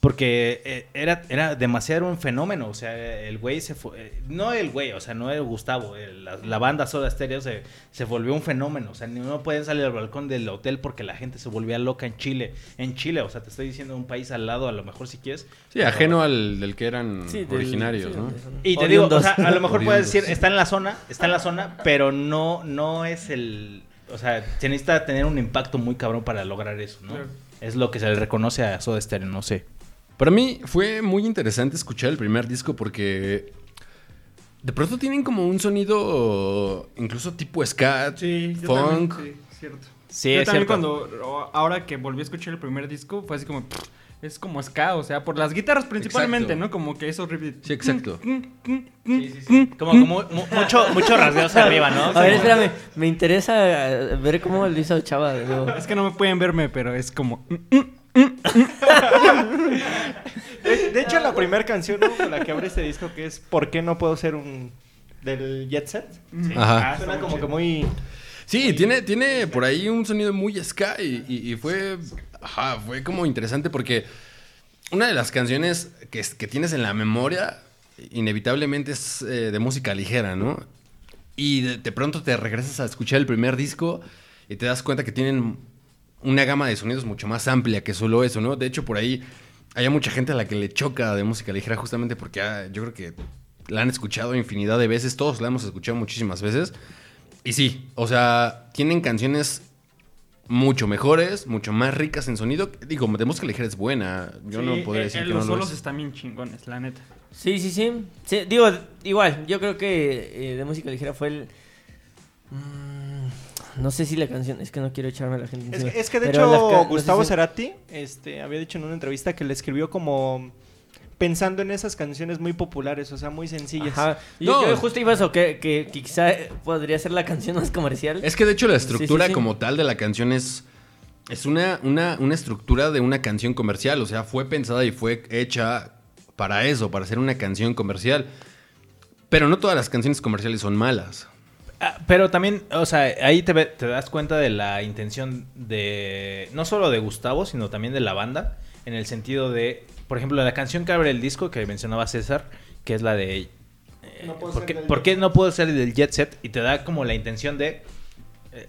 Porque eh, era, era demasiado un fenómeno, o sea, el güey se fue, eh, no el güey, o sea, no el Gustavo, el- la, la banda Soda Stereo se, se volvió un fenómeno, o sea, ni- no pueden salir al balcón del hotel porque la gente se volvía loca en Chile, en Chile, o sea, te estoy diciendo un país al lado, a lo mejor si quieres. Sí, ajeno al del que eran Sí, del- originarios, sí, ¿no? Y te digo, o sea, a lo mejor puedes decir, está en la zona, está en la zona, pero no, no es el, o sea, se necesita tener un impacto muy cabrón para lograr eso, ¿no? Claro. Es lo que se le reconoce a Soda Stereo, no sé. Para mí fue muy interesante escuchar el primer disco porque de pronto tienen como un sonido incluso tipo ska, Sí, yo funk. también, sí, cierto. Sí, yo es también cierto. cuando, ahora que volví a escuchar el primer disco, fue así como, es como ska, o sea, por las guitarras principalmente, Exacto. ¿no? Como que esos riffs. Sí, exacto. Como, como mu- mucho, mucho rasgueos arriba, ¿no? A ver, Como- espérame. Me interesa ver cómo lo hizo Chava. Es que no me pueden verme, pero es como... De, de hecho, la primera canción ¿no? con la que abre este disco, que es ¿Por qué no puedo ser un... del Jet Set? Ajá. Suena como que muy... Sí, tiene, tiene por ahí un sonido muy ska y, y- y fue, ajá, fue como interesante porque una de las canciones que, es- que tienes en la memoria inevitablemente es eh, de música ligera, ¿no? Y de, de pronto te regresas a escuchar el primer disco y te das cuenta que tienen una gama de sonidos mucho más amplia que solo eso, ¿no? De hecho, por ahí hay mucha gente a la que le choca de música ligera justamente porque ah, yo creo que la han escuchado infinidad de veces, todos la hemos escuchado muchísimas veces. Y sí, o sea, tienen canciones mucho mejores, mucho más ricas en sonido. Digo, de música ligera es buena. Yo no podría eh, decir eh, que los no lo solos es. están bien chingones, la neta. Sí, sí, sí. Sí, digo, igual, yo creo que eh, de música ligera fue el. Mm, no sé si la canción, es que no quiero echarme a la gente Es, encima. es que de hecho la ca- no sé Gustavo si- Cerati este, había dicho en una entrevista que le escribió como pensando en esas canciones muy populares, o sea, muy sencillas. Ajá. No. Yo, yo justo iba a eso, que, que, que quizá podría ser la canción más comercial. Es que de hecho la Sí, sí, estructura sí. como tal de la canción es, es una, una, una estructura de una canción comercial. O sea, fue pensada y fue hecha para eso, para ser una canción comercial. Pero no todas las canciones comerciales son malas. Ah, pero también, o sea, ahí te, ve- te das cuenta de la intención de, no solo de Gustavo, sino también de la banda, en el sentido de, por ejemplo, la canción que abre el disco que mencionaba César, que es la de... eh, No puedo ¿por, qué, por qué no puedo ser del Jet Set? Y te da como la intención de...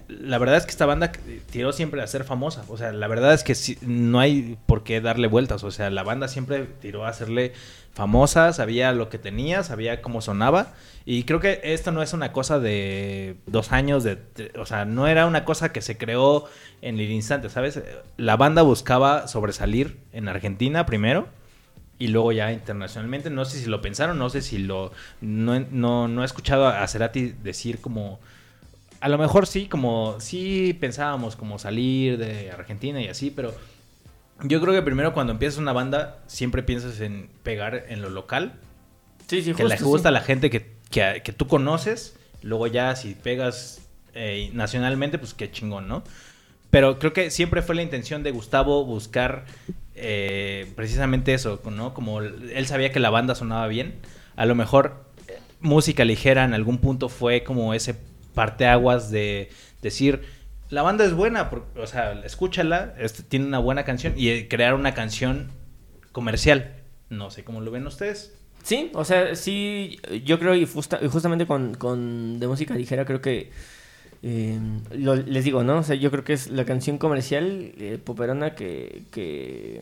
La verdad es que esta banda tiró siempre a ser famosa. O sea, la verdad es que no hay por qué darle vueltas. O sea, la banda siempre tiró a hacerle famosa, sabía lo que tenía, sabía cómo sonaba. Y creo que esto no es una cosa de dos años, de, o sea, no era una cosa que se creó en el instante, ¿sabes? La banda buscaba sobresalir en Argentina primero y luego ya internacionalmente. No sé si lo pensaron, no sé si lo... No, no, no he escuchado a Cerati decir como... A lo mejor sí, como... Sí pensábamos como salir de Argentina y así, pero... Yo creo que primero cuando empiezas una banda siempre piensas en pegar en lo local sí, sí, que le gusta sí. a la gente que, que, que tú conoces. Luego ya si pegas eh, nacionalmente, pues qué chingón, ¿no? Pero creo que siempre fue la intención de Gustavo buscar eh, precisamente eso, ¿no? Como él sabía que la banda sonaba bien. A lo mejor eh, música ligera en algún punto fue como ese parteaguas de decir, la banda es buena, por- o sea, escúchala, este, tiene una buena canción y eh, crear una canción comercial. No sé cómo lo ven ustedes. Sí, o sea, sí, yo creo y, justa- y justamente con, con de música ligera creo que eh, lo- les digo, ¿no? O sea, yo creo que es la canción comercial eh, poperona que, que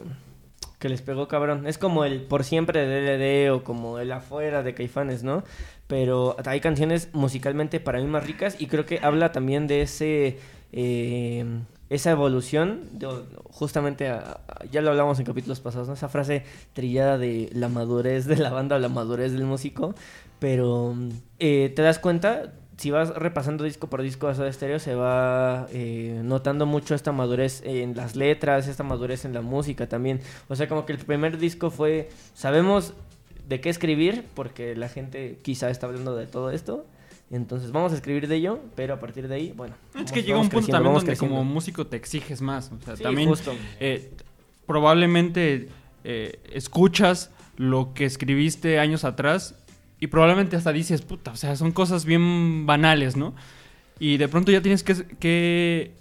que les pegó cabrón. Es como el por siempre de DLD o como el afuera de Caifanes, ¿no? Pero hay canciones musicalmente para mí más ricas y creo que habla también de ese eh, esa evolución, justamente ya lo hablamos en capítulos pasados, ¿no? Esa frase trillada de la madurez de la banda o la madurez del músico, pero eh, te das cuenta, si vas repasando disco por disco a Soda Stereo, se va eh, notando mucho esta madurez en las letras, esta madurez en la música también. O sea, como que el primer disco fue, sabemos de qué escribir, porque la gente quizá está hablando de todo esto. Entonces vamos a escribir de ello, pero a partir de ahí, bueno. Es vamos- que llega un punto también donde creciendo. como músico te exiges más. O sea, Sí, también justo. eh, probablemente eh, escuchas lo que escribiste años atrás y probablemente hasta dices, puta, o sea, son cosas bien banales, ¿no? Y de pronto ya tienes que, que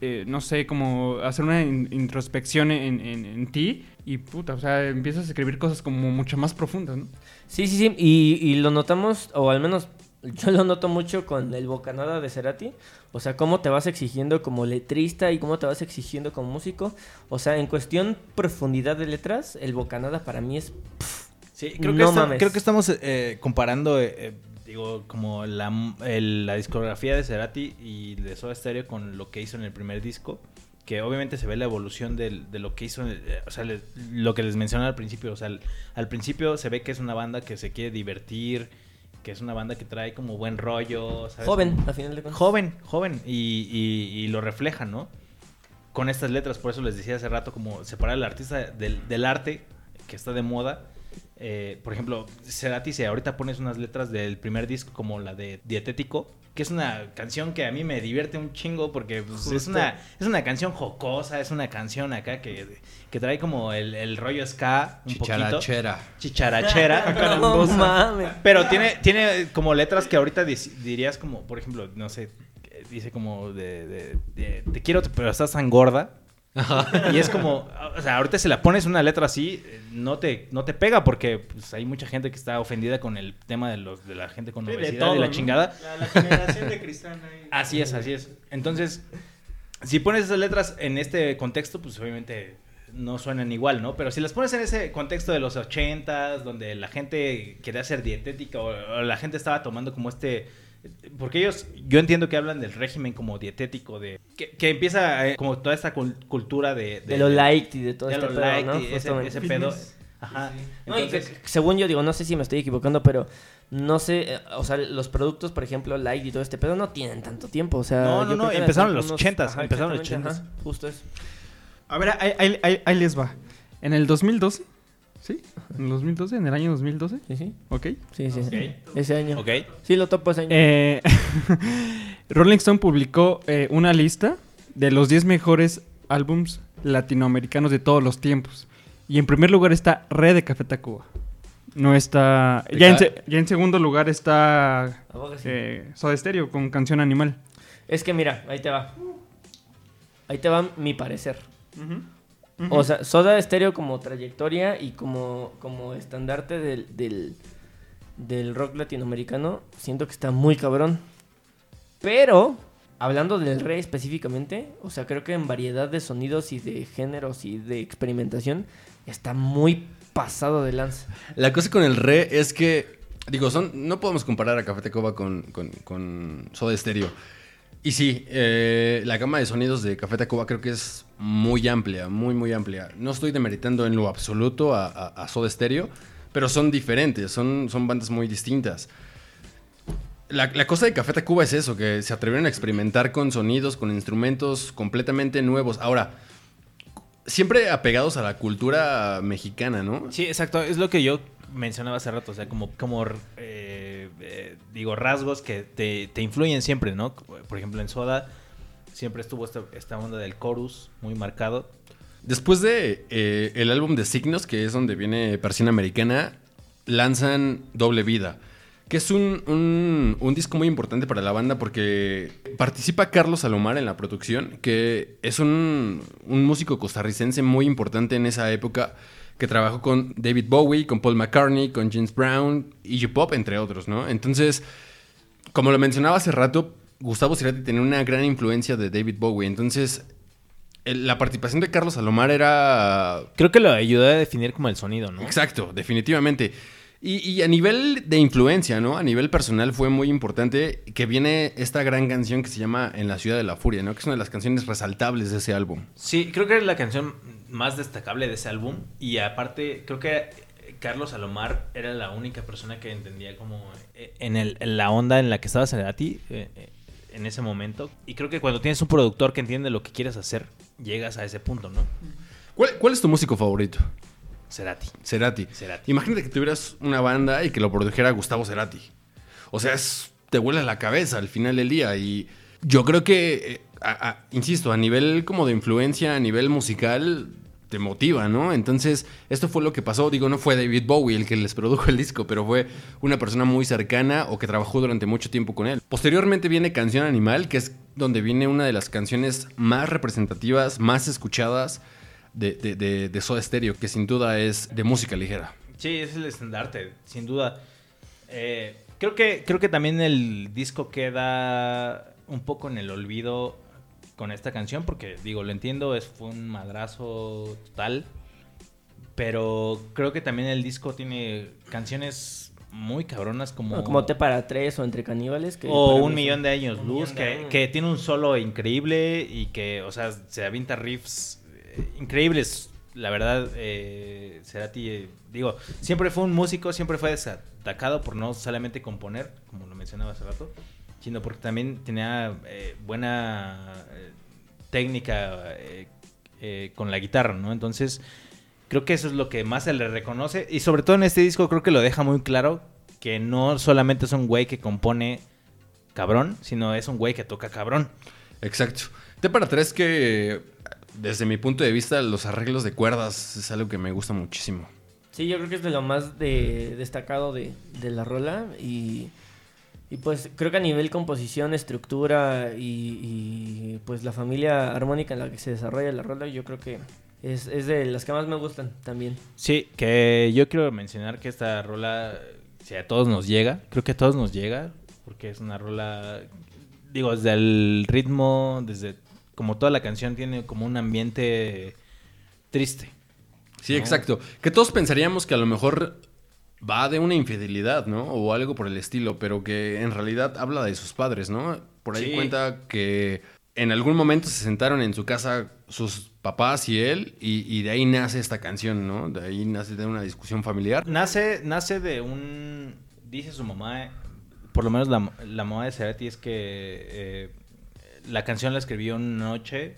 eh, no sé, como hacer una in- introspección en, en- en ti y, puta, o sea, empiezas a escribir cosas como mucho más profundas, ¿no? Sí, sí, sí. Y, y lo notamos, o al menos yo lo noto mucho con el Bocanada de Cerati. O sea, cómo te vas exigiendo como letrista y cómo te vas exigiendo como músico. O sea, en cuestión profundidad de letras, el Bocanada para mí es... Sí, creo que, No esta- mames. creo que estamos eh, comparando, eh, eh, digo, como la, el- la discografía de Cerati y de Soda Stereo con lo que hizo en el primer disco. que obviamente se ve la evolución del- de, lo que hizo, eh, o sea, le- lo que les mencioné al principio, o sea, al, al principio se ve que es una banda que se quiere divertir, que es una banda que trae como buen rollo, ¿sabes? Joven, Como- a final de cuentas. Joven, joven, y, y- y lo refleja, ¿no? Con estas letras, por eso les decía hace rato, como separar al artista del, del arte, que está de moda. Eh, por ejemplo, Cerati, si ahorita pones unas letras del primer disco, como la de Dietético, que es una canción que a mí me divierte un chingo, porque pues, es, una, es una canción jocosa, es una canción acá que, que trae como el, el rollo ska, un poquito. Chicharachera. Chicharachera. No mames. Pero tiene, tiene como letras que ahorita dirías como, por ejemplo, no sé, dice como de, de- de, te quiero, pero estás tan gorda. Y es como, o sea, ahorita si la pones una letra así, eh, no te, no te pega porque pues, hay mucha gente que está ofendida con el tema de los de la gente con Sí, de obesidad todo, y la ¿no? chingada. La, la generación de cristal. ahí. Así es, así es. Entonces, si pones esas letras en este contexto, pues obviamente no suenan igual, ¿no? Pero si las pones en ese contexto de los ochentas, donde la gente quería ser dietética o, o la gente estaba tomando como este... Porque ellos, yo entiendo que hablan del régimen como dietético, de que, que empieza eh, como toda esta cul- cultura de... De lo light y de todo de este lo pedo, light ¿no? y ese, Justamente. ese pedo. Fitness. Ajá. No, y Entonces, que- según yo digo, no sé si me estoy equivocando, pero no sé, eh, o sea, los productos, por ejemplo, Light y todo este pedo no tienen tanto tiempo, o sea, No, no, no, empezaron en los 80s, empezaron en los exactamente, 80s. ajá, justo eso. A ver, ahí, ahí- ahí- ahí les va. En el 2012, ¿sí? En el 2012, en el año 2012, Sí, sí, ¿ok? sí, sí, Ok. ese año. ok. Sí, lo topo ese año. Eh, Rolling Stone publicó eh, una lista de los 10 mejores álbums latinoamericanos de todos los tiempos. Y en primer lugar está Red de Café Tacuba. No está... ¿De Ya en, ca- se- ya en segundo lugar está eh, Soda Stereo con Canción Animal. Es que mira, ahí te va. Ahí te va mi parecer. O sea, Soda Stereo como trayectoria y como, como estandarte del, del, del rock latinoamericano, siento que está muy cabrón. Pero, hablando del rey específicamente, o sea, creo que en variedad de sonidos y de géneros y de experimentación, está muy pasado de lanza. La cosa con el re es que, digo, son, no podemos comparar a Café Tacuba con, con, con Soda Stereo. Y sí, eh, la gama de sonidos de Café Tacuba creo que es muy amplia, muy, muy amplia. No estoy demeritando en lo absoluto a, a, Soda Stereo, pero son diferentes, son, son bandas muy distintas. La, la cosa de Café Tacuba es eso, que se atrevieron a experimentar con sonidos, con instrumentos completamente nuevos. Ahora, siempre apegados a la cultura mexicana, ¿no? Sí, exacto. Es lo que yo mencionaba hace rato. O sea, como, como eh, eh, digo, rasgos que te, te influyen siempre, ¿no? Por ejemplo, en Soda siempre estuvo esta, esta onda del chorus muy marcado. Después de eh, el álbum de Signos, que es donde viene Persiana Americana, lanzan Doble Vida, que es un, un- un disco muy importante para la banda porque participa Carlos Salomar en la producción, que es un, un músico costarricense muy importante en esa época, que trabajó con David Bowie, con Paul McCartney, con James Brown, Iggy Pop, entre otros, ¿no? Entonces, como lo mencionaba hace rato, Gustavo Cerati tenía una gran influencia de David Bowie, entonces el- la participación de Carlos Salomar era... Creo que lo ayudó a definir como el sonido, ¿no? Exacto, definitivamente. Y, y a nivel de influencia, ¿no? A nivel personal fue muy importante que viene esta gran canción que se llama En la ciudad de la furia, ¿no? Que es una de las canciones resaltables de ese álbum. Sí, creo que es la canción más destacable de ese álbum. Y aparte, creo que Carlos Salomar era la única persona que entendía como eh, en, el, en la onda en la que estaba Cerati eh, eh, en ese momento. Y creo que cuando tienes un productor que entiende lo que quieres hacer, llegas a ese punto, ¿no? ¿Cuál, cuál es tu músico favorito? Cerati. Cerati. Cerati. Imagínate que tuvieras una banda y que lo produjera Gustavo Cerati. O sea, es- te vuela la cabeza al final del día. Y yo creo que, eh, a- a- insisto, a nivel como de influencia, a nivel musical, te motiva, ¿no? Entonces, esto fue lo que pasó. Digo, no fue David Bowie el que les produjo el disco, pero fue una persona muy cercana o que trabajó durante mucho tiempo con él. Posteriormente viene Canción Animal, que es donde viene una de las canciones más representativas, más escuchadas de, de, de, de Soda Stereo, que sin duda es de música ligera. Sí, es el estandarte, sin duda. Eh, creo, que, creo que también el disco queda un poco en el olvido con esta canción, porque digo, lo entiendo, es, fue un madrazo total, pero creo que también el disco tiene canciones muy cabronas como... No, como T para tres o Entre Caníbales. Que o un millón de años luz, que, que tiene un solo increíble y que, o sea, se avienta riffs increíbles. La verdad, eh, Cerati, eh, digo, siempre fue un músico, siempre fue destacado por no solamente componer, como lo mencionaba hace rato, sino porque también tenía eh, buena eh, técnica con la guitarra, ¿no? Entonces, creo que eso es lo que más se le reconoce. Y sobre todo en este disco creo que lo deja muy claro que no solamente es un güey que compone cabrón, sino es un güey que toca cabrón. Exacto. T para tres que, desde mi punto de vista, los arreglos de cuerdas es algo que me gusta muchísimo. Sí, yo creo que es de lo más de, destacado de, de la rola y, y pues creo que a nivel composición, estructura y, y, pues la familia armónica en la que se desarrolla la rola, yo creo que es, es de las que más me gustan también. Sí, que yo quiero mencionar que esta rola, si a todos nos llega, creo que a todos nos llega, porque es una rola, digo, desde el ritmo, desde como toda la canción tiene como un ambiente triste. Sí, No. exacto. Que todos pensaríamos que a lo mejor va de una infidelidad, ¿no? O algo por el estilo, pero que en realidad habla de sus padres, ¿no? Por ahí Sí. cuenta que en algún momento se sentaron en su casa sus papás y él, y, y de ahí nace esta canción, ¿no? De ahí nace de una discusión familiar. Nace, nace de un. Dice su mamá, por lo menos la, la mamá de Cerati es que eh, la canción la escribió una noche,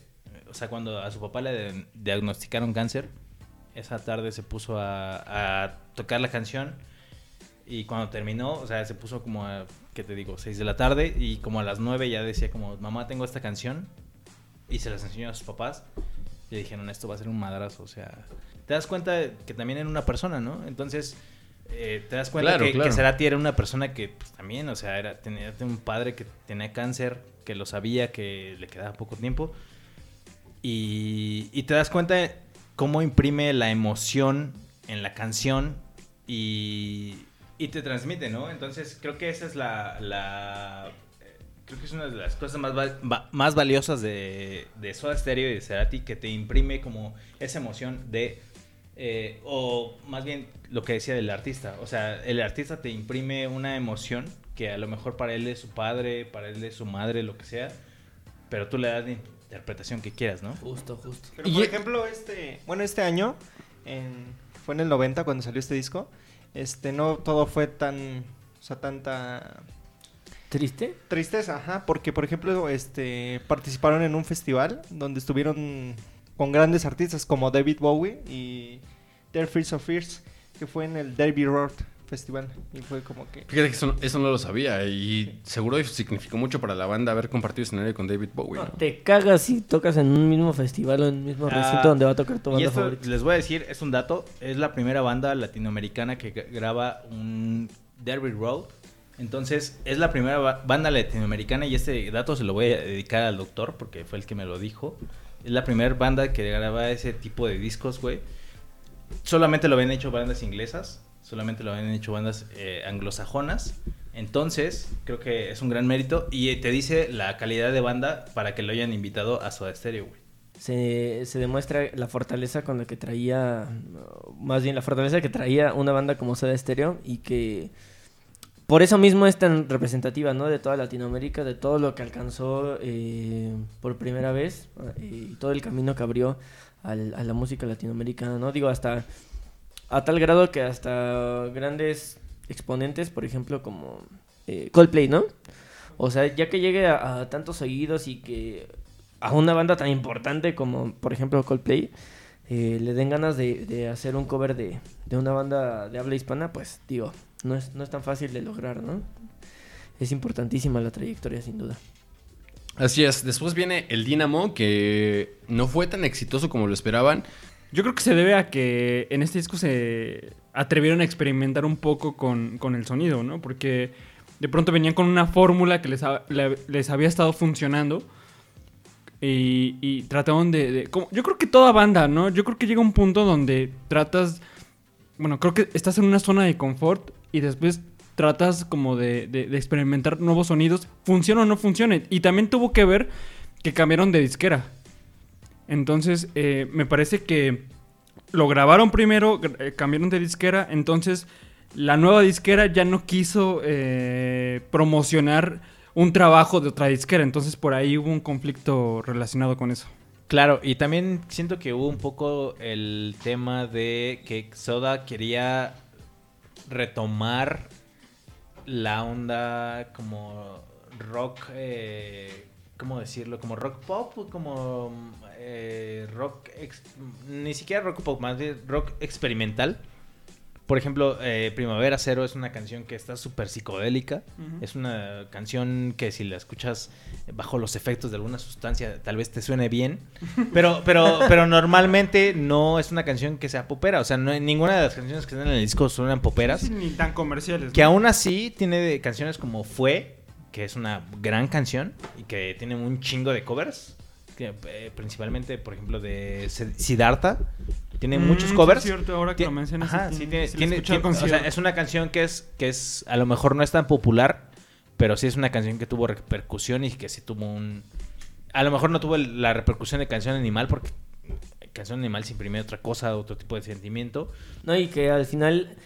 o sea, cuando a su papá le diagnosticaron cáncer, esa tarde se puso a, tocar la canción y cuando terminó, o sea, se puso como a, ¿qué te digo? 6 de la tarde y como a las 9 ya decía como, mamá, tengo esta canción y se las enseñó a sus papás. Y dijeron, esto va a ser un madrazo, o sea, te das cuenta que también era una persona, ¿no? Entonces, eh, te das cuenta Claro, que, claro. que Cerati era una persona que pues, también, o sea, era, tenía un padre que tenía cáncer, que lo sabía, que le quedaba poco tiempo. Y, y te das cuenta cómo imprime la emoción en la canción y, y te transmite, ¿no? Entonces creo que esa es la, la- creo que es una de las cosas más, val- va- más valiosas de, de Soda Stereo y de Cerati que te imprime como esa emoción de eh, o más bien lo que decía del artista, o sea, el artista te imprime una emoción que a lo mejor para él es su padre, para él es su madre, lo que sea, pero tú le das la interpretación que quieras, ¿no? Justo, justo. Pero Y- por ejemplo, este, bueno, este año, en- fue en el 90 cuando salió este disco, este, no todo fue tan, o sea, tanta ¿Triste? tristeza, ajá, porque por ejemplo, este, participaron en un festival donde estuvieron con grandes artistas como David Bowie y Their Fears of Fears, que fue en el Derby Road Festival, y fue como que... Fíjate que eso, eso no lo sabía y seguro significó mucho para la banda haber compartido escenario con David Bowie. No, ¿no? te cagas si tocas en un mismo festival o en un mismo Ah, recinto donde va a tocar tu Y banda esto favorita. les voy a decir, es un dato, es la primera banda latinoamericana que gra- graba un Derby Road. Entonces, es la primera ba- banda latinoamericana y este dato se lo voy a dedicar al doctor porque fue el que me lo dijo. Es la primera banda que graba ese tipo de discos, güey. Solamente lo habían hecho bandas inglesas, solamente lo habían hecho bandas eh, anglosajonas. Entonces, creo que es un gran mérito y eh, te dice la calidad de banda para que lo hayan invitado a Soda Stereo, güey. se, demuestra la fortaleza con la que traía, más bien la fortaleza que traía una banda como Soda Stereo y que por eso mismo es tan representativa, ¿no? De toda Latinoamérica, de todo lo que alcanzó eh, por primera vez eh, y todo el camino que abrió al- a la música latinoamericana, ¿no? Digo, hasta a tal grado que hasta grandes exponentes, por ejemplo, como eh, Coldplay, ¿no? O sea, ya que llegue a, tantos oídos y que a una banda tan importante como, por ejemplo, Coldplay, eh, le den ganas de, de hacer un cover de, de una banda de habla hispana, pues digo, no es, no es tan fácil de lograr, ¿no? Es importantísima la trayectoria, sin duda. Así es. Después viene el Dynamo, que no fue tan exitoso como lo esperaban. Yo creo que se debe a que en este disco se atrevieron a experimentar un poco con, con el sonido, ¿no? Porque de pronto venían con una fórmula que les, les había estado funcionando y, y trataron de... de- como- yo creo que toda banda, ¿no? Yo creo que llega un punto donde tratas... Bueno, creo que estás en una zona de confort y después tratas como de, de- experimentar nuevos sonidos, funciona o no funcione. Y también tuvo que ver que cambiaron de disquera. Entonces, eh, me parece que lo grabaron primero, eh, cambiaron de disquera, entonces la nueva disquera ya no quiso eh, promocionar un trabajo de otra disquera, entonces por ahí hubo un conflicto relacionado con eso. Claro, y también siento que hubo un poco el tema de que Soda quería retomar la onda como rock, eh, ¿cómo decirlo? Como rock pop, como eh, rock, ex- ni siquiera rock pop, más bien rock experimental. Por ejemplo, eh, Primavera Cero es una canción que está súper psicodélica. Es una canción que si la escuchas bajo los efectos de alguna sustancia, tal vez te suene bien. Pero, pero, pero normalmente no es una canción que sea popera. O sea, no, ninguna de las canciones que están en el disco suenan poperas. Sí, ni tan comerciales. Que ¿no? aún así tiene canciones como Fue, que es una gran canción y que tiene un chingo de covers. Que, eh, principalmente, por ejemplo, de Si- Siddhartha. Tiene Mm, muchos sí, covers. es cierto, ahora que lo mencionas, Ajá, sí tiene- tiene, tiene- o sea, es una canción que es, que es, a lo mejor no es tan popular, pero sí es una canción que tuvo repercusión y que sí tuvo un... A lo mejor no tuvo el- la repercusión de Canción Animal porque Canción Animal se imprime otra cosa, otro tipo de sentimiento. No, y que al final,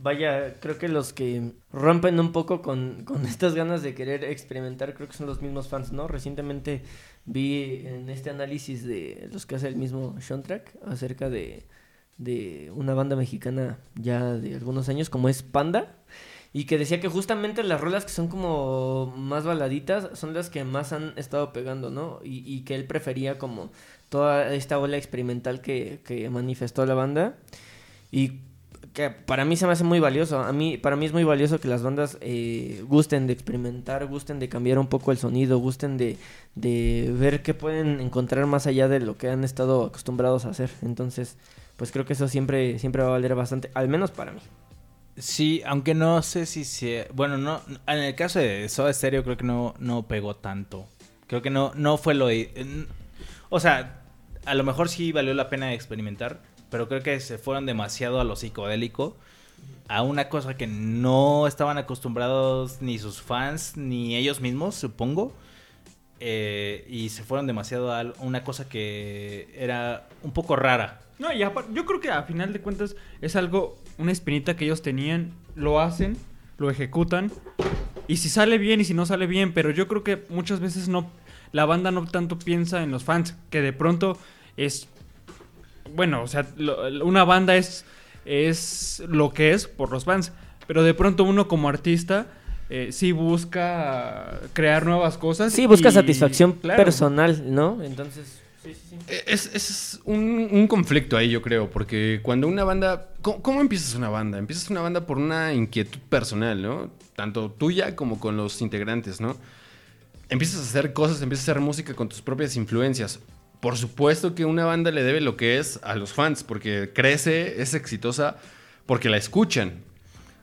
vaya, creo que los que rompen un poco con, con estas ganas de querer experimentar, creo que son los mismos fans, ¿no? Recientemente vi en este análisis de los que hace el mismo Track acerca de, de una banda mexicana ya de algunos años, como es Panda. Y que decía que justamente las rolas que son como más baladitas son las que más han estado pegando, ¿no? Y, y que él prefería como toda esta ola experimental que, que manifestó la banda. Y que para mí se me hace muy valioso. A mí, para mí es muy valioso que las bandas eh, gusten de experimentar, gusten de cambiar un poco el sonido, gusten de, de ver qué pueden encontrar más allá de lo que han estado acostumbrados a hacer. Entonces, pues creo que eso siempre, siempre va a valer bastante, al menos para mí. Sí, aunque no sé si se... Bueno, no, en el caso de Soda Stereo creo que no, no pegó tanto. Creo que no, no fue lo... O sea, a lo mejor sí valió la pena experimentar, pero creo que se fueron demasiado a lo psicodélico, a una cosa que no estaban acostumbrados ni sus fans ni ellos mismos, supongo. Eh, y se fueron demasiado a una cosa que era un poco rara. No, y yo creo que a final de cuentas es algo, una espinita que ellos tenían, lo hacen, lo ejecutan, y si sale bien y si no sale bien, pero yo creo que muchas veces no, la banda no tanto piensa en los fans, que de pronto es, bueno, o sea, lo- una banda es, es lo que es por los fans, pero de pronto uno como artista... eh, sí busca crear nuevas cosas. Sí, busca y- satisfacción claro. personal, ¿no? Entonces, sí, sí, sí. Eh, Es, es un, un conflicto ahí, yo creo, porque cuando una banda... ¿cómo, cómo empiezas una banda? Empiezas una banda por una inquietud personal, ¿no? Tanto tuya como con los integrantes, ¿no? Empiezas a hacer cosas, empiezas a hacer música con tus propias influencias. Por supuesto que una banda le debe lo que es a los fans, porque crece, es exitosa, porque la escuchan.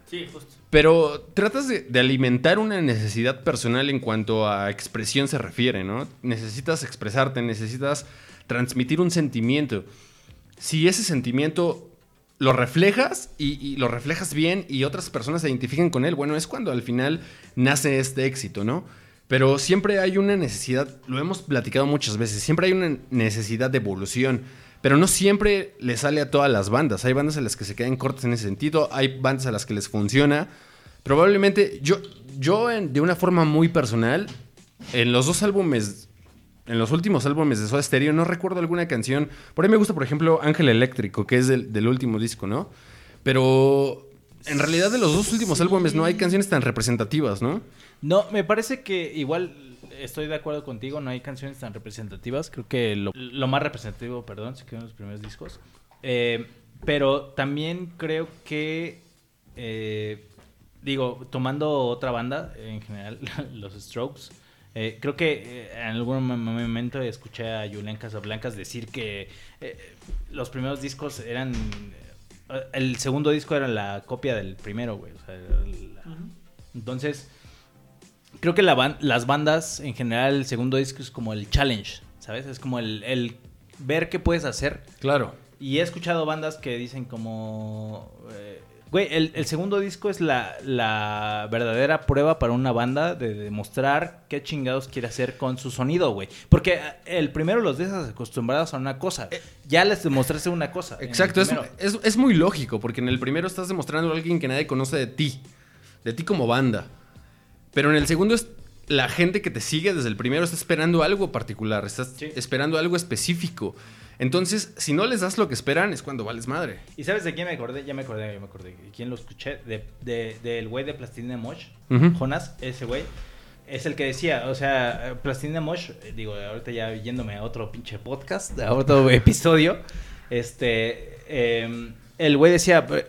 Sí, justo. Pero tratas de, de alimentar una necesidad personal en cuanto a expresión se refiere, ¿no? Necesitas expresarte, necesitas transmitir un sentimiento. Si ese sentimiento lo reflejas y, y lo reflejas bien y otras personas se identifican con él, bueno, es cuando al final nace este éxito, ¿no? Pero siempre hay una necesidad, lo hemos platicado muchas veces, siempre hay una necesidad de evolución. Pero no siempre le sale a todas las bandas. Hay bandas a las que se quedan cortas en ese sentido. Hay bandas a las que les funciona. Probablemente yo, yo en- de una forma muy personal, en los dos álbumes, en los últimos álbumes de Soda Stereo, no recuerdo alguna canción. Por ahí me gusta, por ejemplo, Ángel Eléctrico, que es del, del último disco, ¿no? Pero en realidad de los dos últimos álbumes no hay canciones tan representativas, ¿no? No, me parece que igual estoy de acuerdo contigo, no hay canciones tan representativas. Creo que lo, lo más representativo, perdón, se quedó en los primeros discos. Eh, pero también creo que, eh, digo, tomando otra banda, en general, los Strokes, eh, creo que eh, en algún mo- momento escuché a Julián Casablancas decir que eh, los primeros discos eran... eh, El segundo disco era la copia del primero, güey. o sea, la- Entonces, creo que la ban- las bandas, en general, el segundo disco es como el challenge, ¿sabes? Es como el, el ver qué puedes hacer. Claro. Y he escuchado bandas que dicen como... eh, Güey, el, el segundo disco es la, la verdadera prueba para una banda de demostrar qué chingados quiere hacer con su sonido, güey. Porque eh, el primero los dejas acostumbrados a una cosa. Ya les demostraste una cosa. Exacto, es, es- es muy lógico, porque en el primero estás demostrando a alguien que nadie conoce de ti, de ti como banda. Pero en el segundo es la gente que te sigue desde el primero está esperando algo particular, estás Sí. esperando algo específico. Entonces, si no les das lo que esperan, es cuando vales madre. ¿Y sabes de quién me acordé? Ya me acordé, ya me acordé. ¿De quién lo escuché? De, de- del güey de Plastilina Mosh. Jonas, ese güey. Es el que decía, o sea, Plastilina Mosh, eh, digo, ahorita ya yéndome a otro pinche podcast, a otro episodio. Este, eh, el güey decía, "Eh,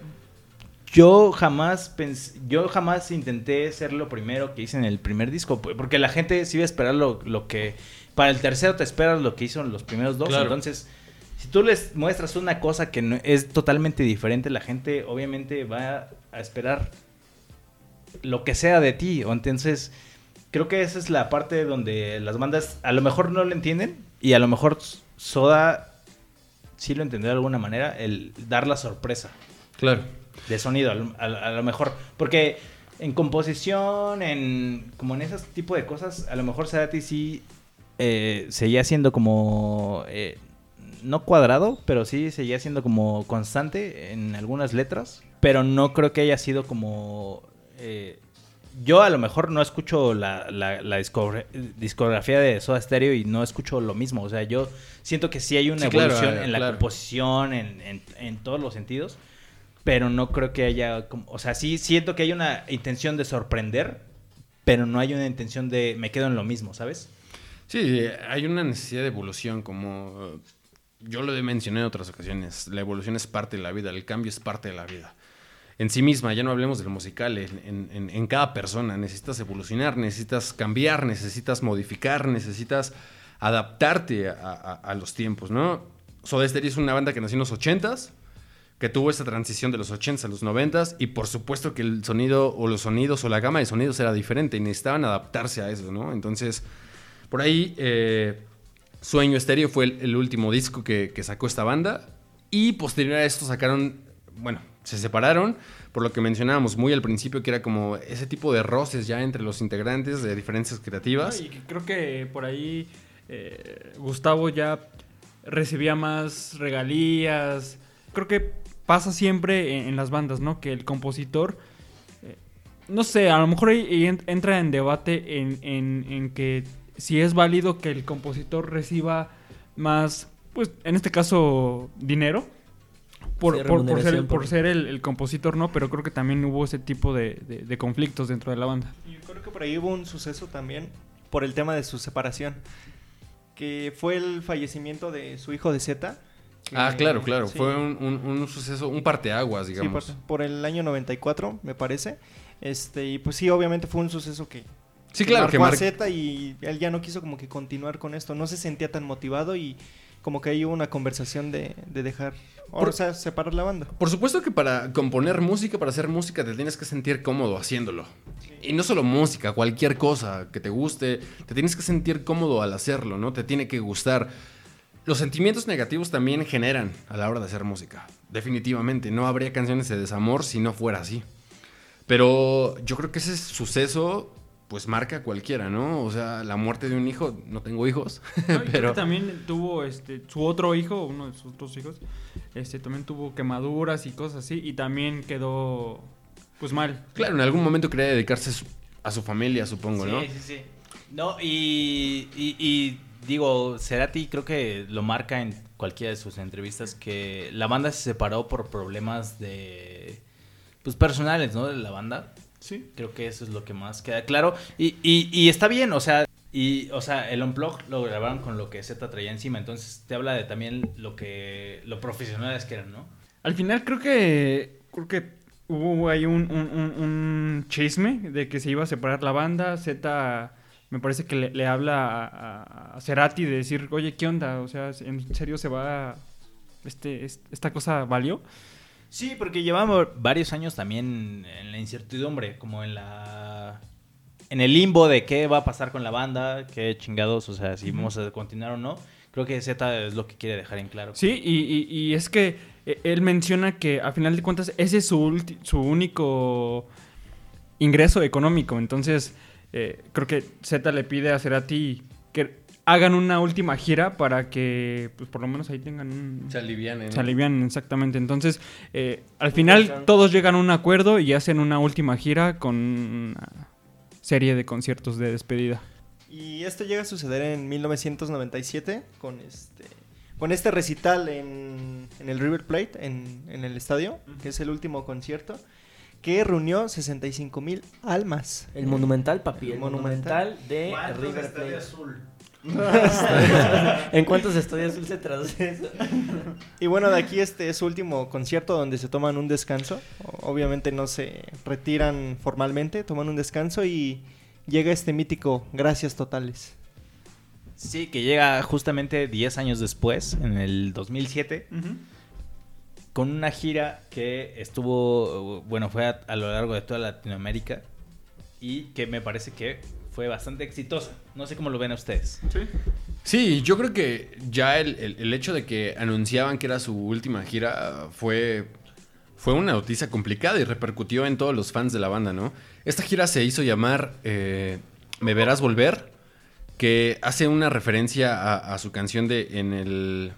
yo jamás pens- yo jamás intenté ser lo primero que hice en el primer disco, porque la gente sí iba a esperar lo, lo que, para el tercero te esperas lo que hizo en los primeros dos, Claro. entonces, si tú les muestras una cosa que no- es totalmente diferente, la gente obviamente va a esperar lo que sea de ti, o entonces creo que esa es la parte donde las bandas a lo mejor no lo entienden y a lo mejor Soda sí lo entendió de alguna manera, el dar la sorpresa Claro. De sonido, a lo, a- a lo mejor. Porque en composición, en como en ese tipo de cosas, a lo mejor Cerati sí eh, seguía siendo como... eh, no cuadrado, pero sí seguía siendo como constante en algunas letras. Pero no creo que haya sido como... eh, yo a lo mejor no escucho la, la- la discogra- discografía de Soda Stereo y no escucho lo mismo. O sea, yo siento que sí hay una Sí, evolución eh, en la claro. composición, en, en- en todos los sentidos. Pero no creo que haya... como- O sea, sí siento que hay una intención de sorprender, pero no hay una intención de me quedo en lo mismo, ¿sabes? Sí, hay una necesidad de evolución, como eh, yo lo he mencionado en otras ocasiones. La evolución es parte de la vida, el cambio es parte de la vida. En sí misma, ya no hablemos del musical, en, cada persona necesitas evolucionar, necesitas cambiar, necesitas modificar, necesitas adaptarte a, los tiempos, ¿no? Soda Stereo es una banda que nació en los 80s, que tuvo esa transición de los 80s a los 90s y por supuesto que el sonido o los sonidos o la gama de sonidos era diferente y necesitaban adaptarse a eso, ¿no? Entonces, por ahí, eh, Sueño Estéreo fue el, último disco que, sacó esta banda. Y posterior a esto sacaron, bueno, se separaron, por lo que mencionábamos muy al principio, que era como ese tipo de roces ya entre los integrantes de diferencias creativas. Y creo que por ahí eh, Gustavo ya recibía más regalías. Creo que pasa siempre en, en las bandas, ¿no? Que el compositor, eh, no sé, a lo mejor ahí- ahí en- entra en debate en, en- en que si es válido que el compositor reciba más, pues en este caso, dinero. Por, Sí, por- por ser, por el, el compositor, ¿no? Pero creo que también hubo ese tipo de, de- de conflictos dentro de la banda. Y creo que por ahí hubo un suceso también por el tema de su separación. Que fue el fallecimiento de su hijo de Z. que- Ah, claro, claro. sí, Fue un, un- un suceso, un parteaguas, sí, digamos. por, por el año 94, me parece. Este, y pues sí, obviamente fue un suceso que, Sí, claro, que marcó mar- a Z y él ya no quiso como que continuar con esto. No se sentía tan motivado y como que ahí hubo una conversación de, de dejar, o sea, separar la banda. Por supuesto que para componer música, para hacer música, te tienes que sentir cómodo haciéndolo. Y no solo música, cualquier cosa que te guste, te tienes que sentir cómodo al hacerlo, ¿no? Te tiene que gustar. Los sentimientos negativos también generan a la hora de hacer música. Definitivamente, no habría canciones de desamor si no fuera así. Pero yo creo que ese suceso, pues marca a cualquiera, ¿no? O sea, la muerte de un hijo, no tengo hijos, No, pero... que también tuvo este su otro hijo, uno de sus otros hijos, este también tuvo quemaduras y cosas así y también quedó pues mal. Claro, en algún momento quería dedicarse a su, a su familia, supongo, ¿no? Sí, sí, sí. No, y, y- y digo, Cerati creo que lo marca en cualquiera de sus entrevistas que la banda se separó por problemas de pues personales, ¿no? De la banda. Sí. Creo que eso es lo que más queda claro. Y, y, y está bien, o sea, y, o sea, el Unplug lo grabaron con lo que Z traía encima. Entonces te habla de también lo que. lo profesionales que eran, ¿no? Al final creo que creo que hubo ahí un, un- un- un chisme de que se iba a separar la banda. Z me parece que le, le habla a, a- a Cerati de decir, oye, ¿qué onda? O sea, ¿en serio se va este, es- esta cosa valió? Sí, porque llevamos varios años también en la incertidumbre, como en la en el limbo de qué va a pasar con la banda, qué chingados, o sea, si vamos a continuar o no. Creo que Z es lo que quiere dejar en claro. Sí, y, y- y es que eh, él menciona que a final de cuentas ese es su, ulti- su único ingreso económico. Entonces, eh, creo que Z le pide a Cerati que hagan una última gira para que, pues por lo menos ahí tengan un... Se alivianen. Se alivian, exactamente. Entonces, eh, al final todos llegan a un acuerdo y hacen una última gira con una serie de conciertos de despedida. Y esto llega a suceder en 1997 con este con este recital en, en el River Plate, en, en el estadio, que es el último concierto, que reunió 65 mil almas. El Monumental, papi. El, El Monumental, Monumental. de ¿Cuántos River Estadio Plate. Azul? ¿En cuántos estadios azul se traduce eso? Y bueno, de aquí este es su último concierto donde se toman un descanso. Obviamente no se retiran formalmente, toman un descanso y llega este mítico Gracias Totales. Sí, que llega justamente 10 años después, en el 2007, con una gira que estuvo, bueno, fue a, a lo largo de toda Latinoamérica y que me parece que fue bastante exitosa. No sé cómo lo ven a ustedes. Sí, yo creo que ya el, el- el hecho de que anunciaban que era su última gira fue, fue una noticia complicada y repercutió en todos los fans de la banda, ¿no? Esta gira se hizo llamar eh, Me Verás Volver, que hace una referencia a, a su canción de en, el,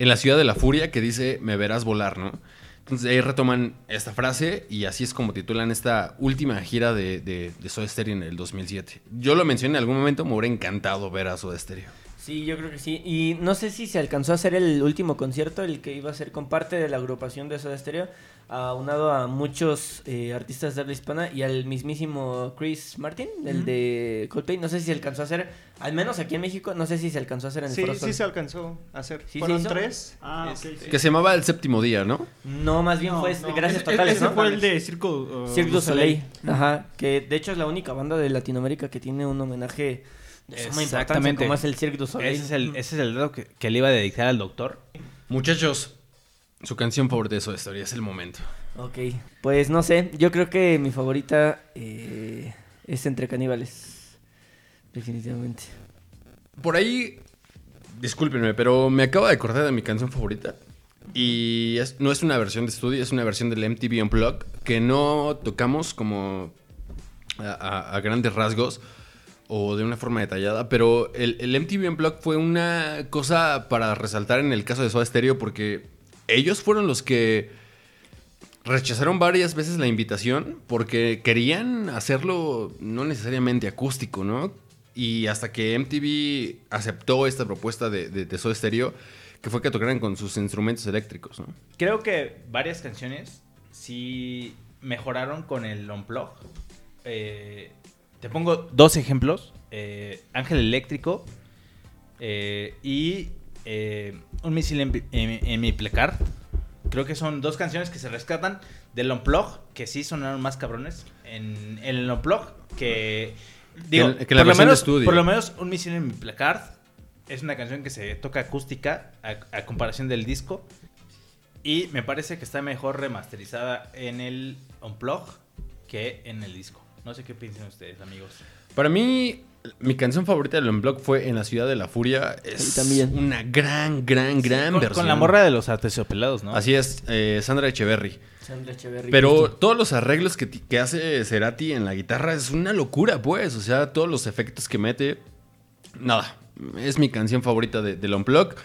en la ciudad de la furia que dice Me Verás Volar, ¿no? Entonces ahí retoman esta frase y así es como titulan esta última gira de, de, Soda Stereo en el 2007. Yo lo mencioné en algún momento, me hubiera encantado ver a Soda Stereo. Sí, yo creo que sí. Y no sé si se alcanzó a hacer el último concierto, el que iba a ser con parte de la agrupación de Soda Stereo, aunado a muchos eh, artistas de habla hispana y al mismísimo Chris Martin, el de Coldplay. No sé si se alcanzó a hacer, al menos aquí en México, no sé si se alcanzó a hacer en el Sí, Foro sí Sol. se alcanzó a hacer. ¿Sí se Fueron tres. Ah, Este, Que se llamaba El Séptimo Día, ¿no? No, más bien No, fue no, Gracias ese- Totales, ese ¿no? fue el de Circo, uh, du du Soleil. Ajá, que de hecho es la única banda de Latinoamérica que tiene un homenaje Exactamente. como es el Cirque du Soleil. Ese es el, ese es el dato que, que le iba a dedicar al doctor. Muchachos, su canción favorita de Soda Stereo es el momento. Ok, pues no sé, yo creo que mi favorita eh, es Entre Caníbales. Definitivamente. Por ahí, discúlpenme, pero me acabo de acordar de mi canción favorita. Y es- no es una versión de estudio, es una versión del MTV Unplugged que no tocamos como a, a- a grandes rasgos o de una forma detallada, pero el, el MTV Unplugged fue una cosa para resaltar en el caso de Soda Stereo porque ellos fueron los que rechazaron varias veces la invitación porque querían hacerlo no necesariamente acústico, ¿no? Y hasta que MTV aceptó esta propuesta de, de, Stereo, que fue que tocaran con sus instrumentos eléctricos, ¿no? Creo que varias canciones sí mejoraron con el Unplug. Eh, te pongo dos ejemplos. eh, Ángel Eléctrico eh, y eh, Un misil en, en- en mi placard. Creo que son dos canciones que se rescatan del Unplug, que sí sonaron más cabrones en, en el Unplug que... Digo, Que- que la por, lo menos, por lo menos Un misil en mi placard es una canción que se toca acústica a, a comparación del disco. Y me parece que está mejor remasterizada en el Unplug que en el disco. No sé qué piensan ustedes, amigos. Para mí, mi canción favorita del Unplugged fue En la Ciudad de la Furia. Es también. una gran, gran, gran con, versión. con la morra de los artesiopelados, ¿no? Así es, eh, Sandra Echeverry. Sandra Echeverry. Pero justo. todos los arreglos que, que hace Cerati en la guitarra es una locura, pues. O sea, todos los efectos que mete. Nada. Es mi canción favorita de, del Unplugged.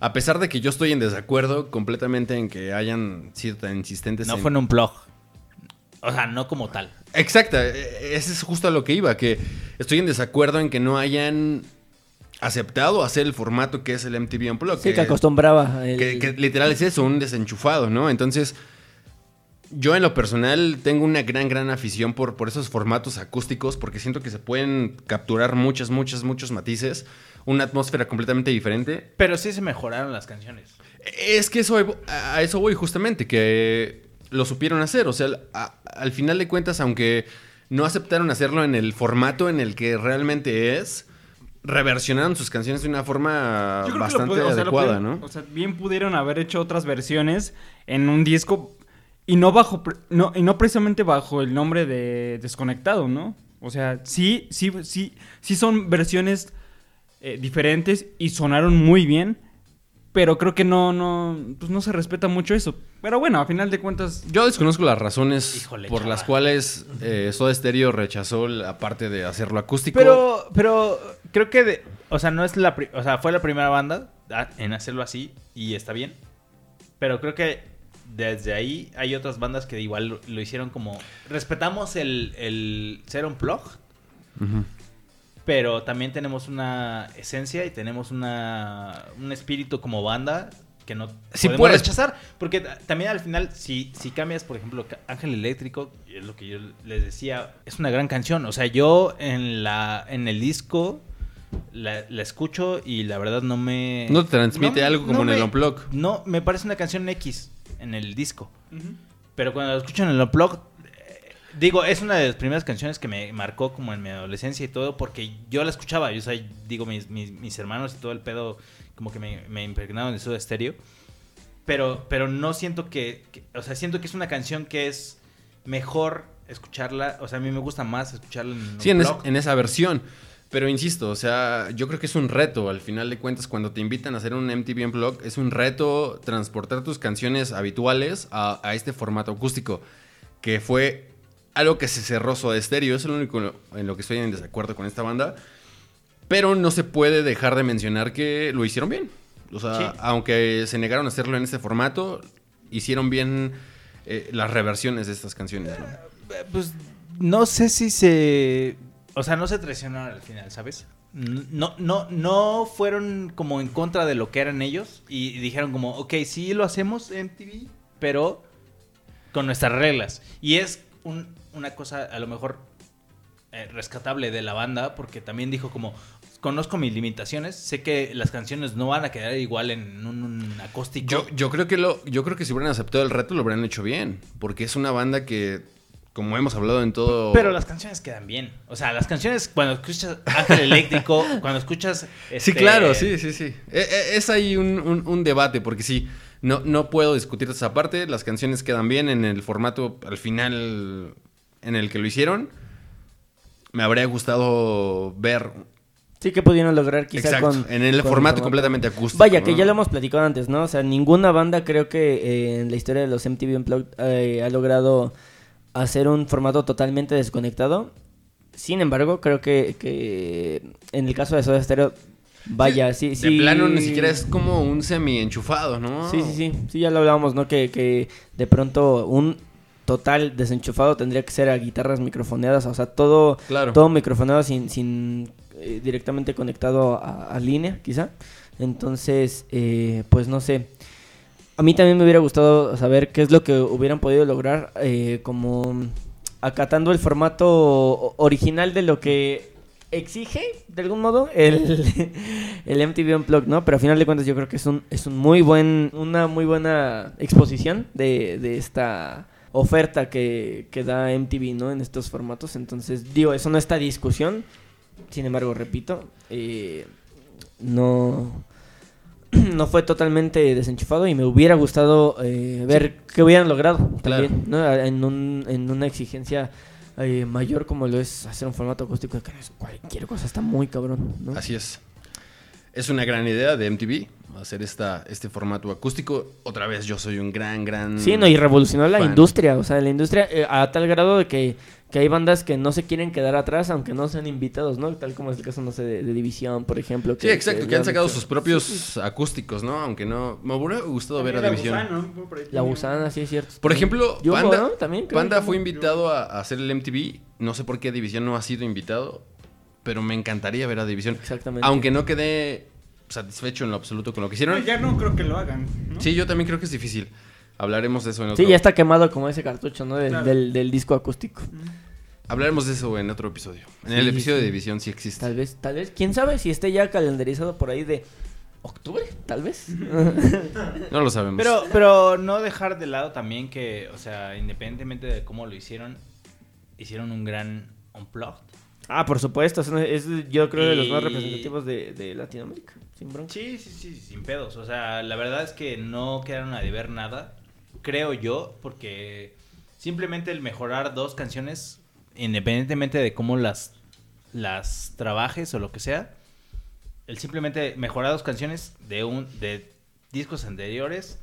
A pesar de que yo estoy en desacuerdo completamente en que hayan sido tan insistentes no en... fue en un blog. O sea, no como tal. Exacta, e- ese es justo a lo que iba, que estoy en desacuerdo en que no hayan aceptado hacer el formato que es el MTV Unplugged. Sí, que acostumbraba. el- que, que literal es eso, un desenchufado, ¿no? Entonces, yo en lo personal tengo una gran, gran afición por, por esos formatos acústicos, porque siento que se pueden capturar muchas, muchas, muchos matices, una atmósfera completamente diferente. Pero sí se mejoraron las canciones. Es que eso, a eso voy justamente, que lo supieron hacer. O sea, a- al final de cuentas, aunque no aceptaron hacerlo en el formato en el que realmente es, reversionaron sus canciones de una forma bastante puede- o sea, lo adecuada, ¿no? O sea, bien pudieron haber hecho otras versiones en un disco y no bajo no y no precisamente bajo el nombre de desconectado, ¿no? O sea, sí sí sí sí son versiones eh, diferentes y sonaron muy bien. Pero creo que no, no, pues no se respeta mucho eso. Pero bueno, a final de cuentas, Yo desconozco las razones Híjole, por las cuales eh, Soda Stereo rechazó la parte de hacerlo acústico. Pero, pero creo que, de- o sea, no es la, pri- o sea, fue la primera banda en hacerlo así y está bien. Pero creo que desde ahí hay otras bandas que igual lo, lo hicieron como respetamos el, el ser un plug, Ujú. Pero también tenemos una esencia y tenemos una un espíritu como banda que no Sí podemos puedes. rechazar porque ta- también al final si, si cambias por ejemplo Ángel Eléctrico es lo que yo les decía es una gran canción o sea yo en la en el disco la, la escucho y la verdad no me No te transmite no- algo como no en el me- Unplug. no me parece una canción X en el disco pero cuando lo escucho en el Unplugged, eh, digo, es una de las primeras canciones que me marcó como en mi adolescencia y todo, porque yo la escuchaba. Yo, o sea, digo, mis, mis, mis hermanos y todo el pedo, como que me, me impregnaron de su estéreo. Pero, pero no siento que, que- O sea, siento que es una canción que es mejor escucharla. O sea, a mí me gusta más escucharla en Sí, en, es- en esa versión. Pero insisto, o sea, yo creo que es un reto. Al final de cuentas, cuando te invitan a hacer un MTV Unplugged, es un reto transportar tus canciones habituales a, a este formato acústico. Que fue algo que se cerró Soda Stereo. Es lo único en lo que estoy en desacuerdo con esta banda. Pero no se puede dejar de mencionar que lo hicieron bien. O sea, Sí. aunque se negaron a hacerlo en este formato, hicieron bien eh, las reversiones de estas canciones. ¿no? Eh, Pues no sé si se. O sea, no se traicionaron al final, ¿sabes? No, no, no fueron como en contra de lo que eran ellos y dijeron como, ok, sí lo hacemos en TV, pero con nuestras reglas. Y es un- una cosa a lo mejor eh, rescatable de la banda porque también dijo como, conozco mis limitaciones, sé que las canciones no van a quedar igual en un, un acústico. Yo, yo creo que lo, yo creo que si hubieran aceptado el reto lo habrían hecho bien. Porque es una banda que, como hemos hablado en todo. Pero las canciones quedan bien. O sea, las canciones, cuando escuchas Ángel Eléctrico, cuando escuchas. Sí, este, claro, sí, sí, sí. E- e- Es ahí un, un- un debate, porque sí, no, no puedo discutir esa parte. Las canciones quedan bien en el formato al final en el que lo hicieron. Me habría gustado ver. Sí que pudieron lograr quizá Exacto, con... en el con formato completamente acústico. Vaya, que ya lo hemos platicado antes, ¿no? O sea, ninguna banda creo que eh, en la historia de los MTV Unplugged eh, ha logrado hacer un formato totalmente desconectado. Sin embargo, creo que, que en el caso de Soda Stereo, vaya, sí, sí. De plano ni siquiera es como un semi enchufado, ¿no? Sí, sí, sí, sí, ya lo hablábamos, ¿no? Que, que de pronto un total desenchufado tendría que ser a guitarras microfoneadas, o sea, todo, Claro. todo microfoneado sin, sin eh, directamente conectado a, a línea, quizá. Entonces, eh, pues no sé. A mí también me hubiera gustado saber qué es lo que hubieran podido lograr eh, como acatando el formato original de lo que exige, de algún modo, el, el MTV Unplugged, ¿no? Pero a final de cuentas yo creo que es un, es un muy buen, una muy buena exposición de, de esta oferta que, que da MTV, ¿no? En estos formatos. Entonces, digo, eso no está discusión. Sin embargo, repito, eh, no, no fue totalmente desenchufado y me hubiera gustado eh, ver qué hubieran logrado Claro. también, ¿no? En, un, en una exigencia eh, mayor como lo es hacer un formato acústico, que no es cualquier cosa, está muy cabrón, ¿no? Así es. Es una gran idea de MTV hacer esta, este formato acústico. Otra vez, yo soy un gran, gran. Sí, no, y revolucionó la industria, o sea, la industria eh, a tal grado de que, que hay bandas que no se quieren quedar atrás aunque no sean invitados, ¿no? Tal como es el caso, no sé, de, de División, por ejemplo. Sí, exacto, que han sacado hecho- sus propios acústicos, ¿no? Aunque no. Me hubiera gustado ver a División. La Gusana, sí es cierto. Por ejemplo, Panda, ¿no? También, Panda fue invitado a, a hacer el MTV. No sé por qué División no ha sido invitado, pero me encantaría ver a División. Exactamente. Aunque no quedé satisfecho en lo absoluto con lo que hicieron. ya no creo que lo hagan. ¿no? Sí, yo también creo que es difícil. Hablaremos de eso en otro Sí, ya está quemado como ese cartucho, ¿no? Del, Claro. del, del disco acústico. Hablaremos de eso en otro episodio. En Sí, el episodio sí. de División sí existe. Tal vez, tal vez, quién sabe si esté ya calendarizado por ahí de octubre, tal vez. No lo sabemos. Pero, pero no dejar de lado también que, o sea, independientemente de cómo lo hicieron, hicieron un gran unplugged. Ah, por supuesto, es, yo creo de los más representativos de, de Latinoamérica, sin bronca. Sí, sí, sí, sin pedos. O sea, la verdad es que no quedaron a deber nada, creo yo, porque simplemente el mejorar dos canciones, independientemente de cómo las, las trabajes o lo que sea, el simplemente mejorar dos canciones de un de discos anteriores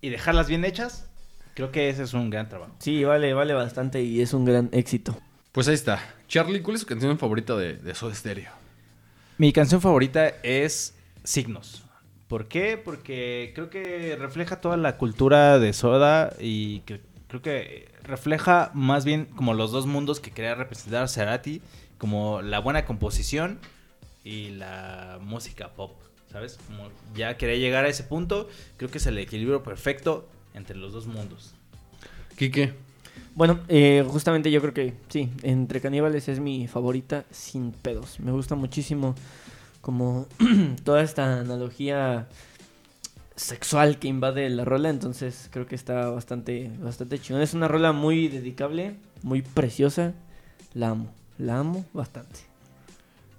y dejarlas bien hechas, creo que ese es un gran trabajo. Sí, vale, vale bastante y es un gran éxito. Pues ahí está. Charlie, ¿cuál es su canción favorita de, de Soda Stereo? Mi canción favorita es Signos. ¿Por qué? Porque creo que refleja toda la cultura de Soda y que, creo que refleja más bien como los dos mundos que quería representar Cerati, como la buena composición y la música pop, ¿sabes? Como ya quería llegar a ese punto, creo que es el equilibrio perfecto entre los dos mundos. Quique. Bueno, eh, justamente yo creo que sí, entre caníbales es mi favorita sin pedos. Me gusta muchísimo como toda esta analogía sexual que invade la rola, entonces creo que está bastante, bastante chingón. Es una rola muy dedicable, muy preciosa. La amo, la amo bastante.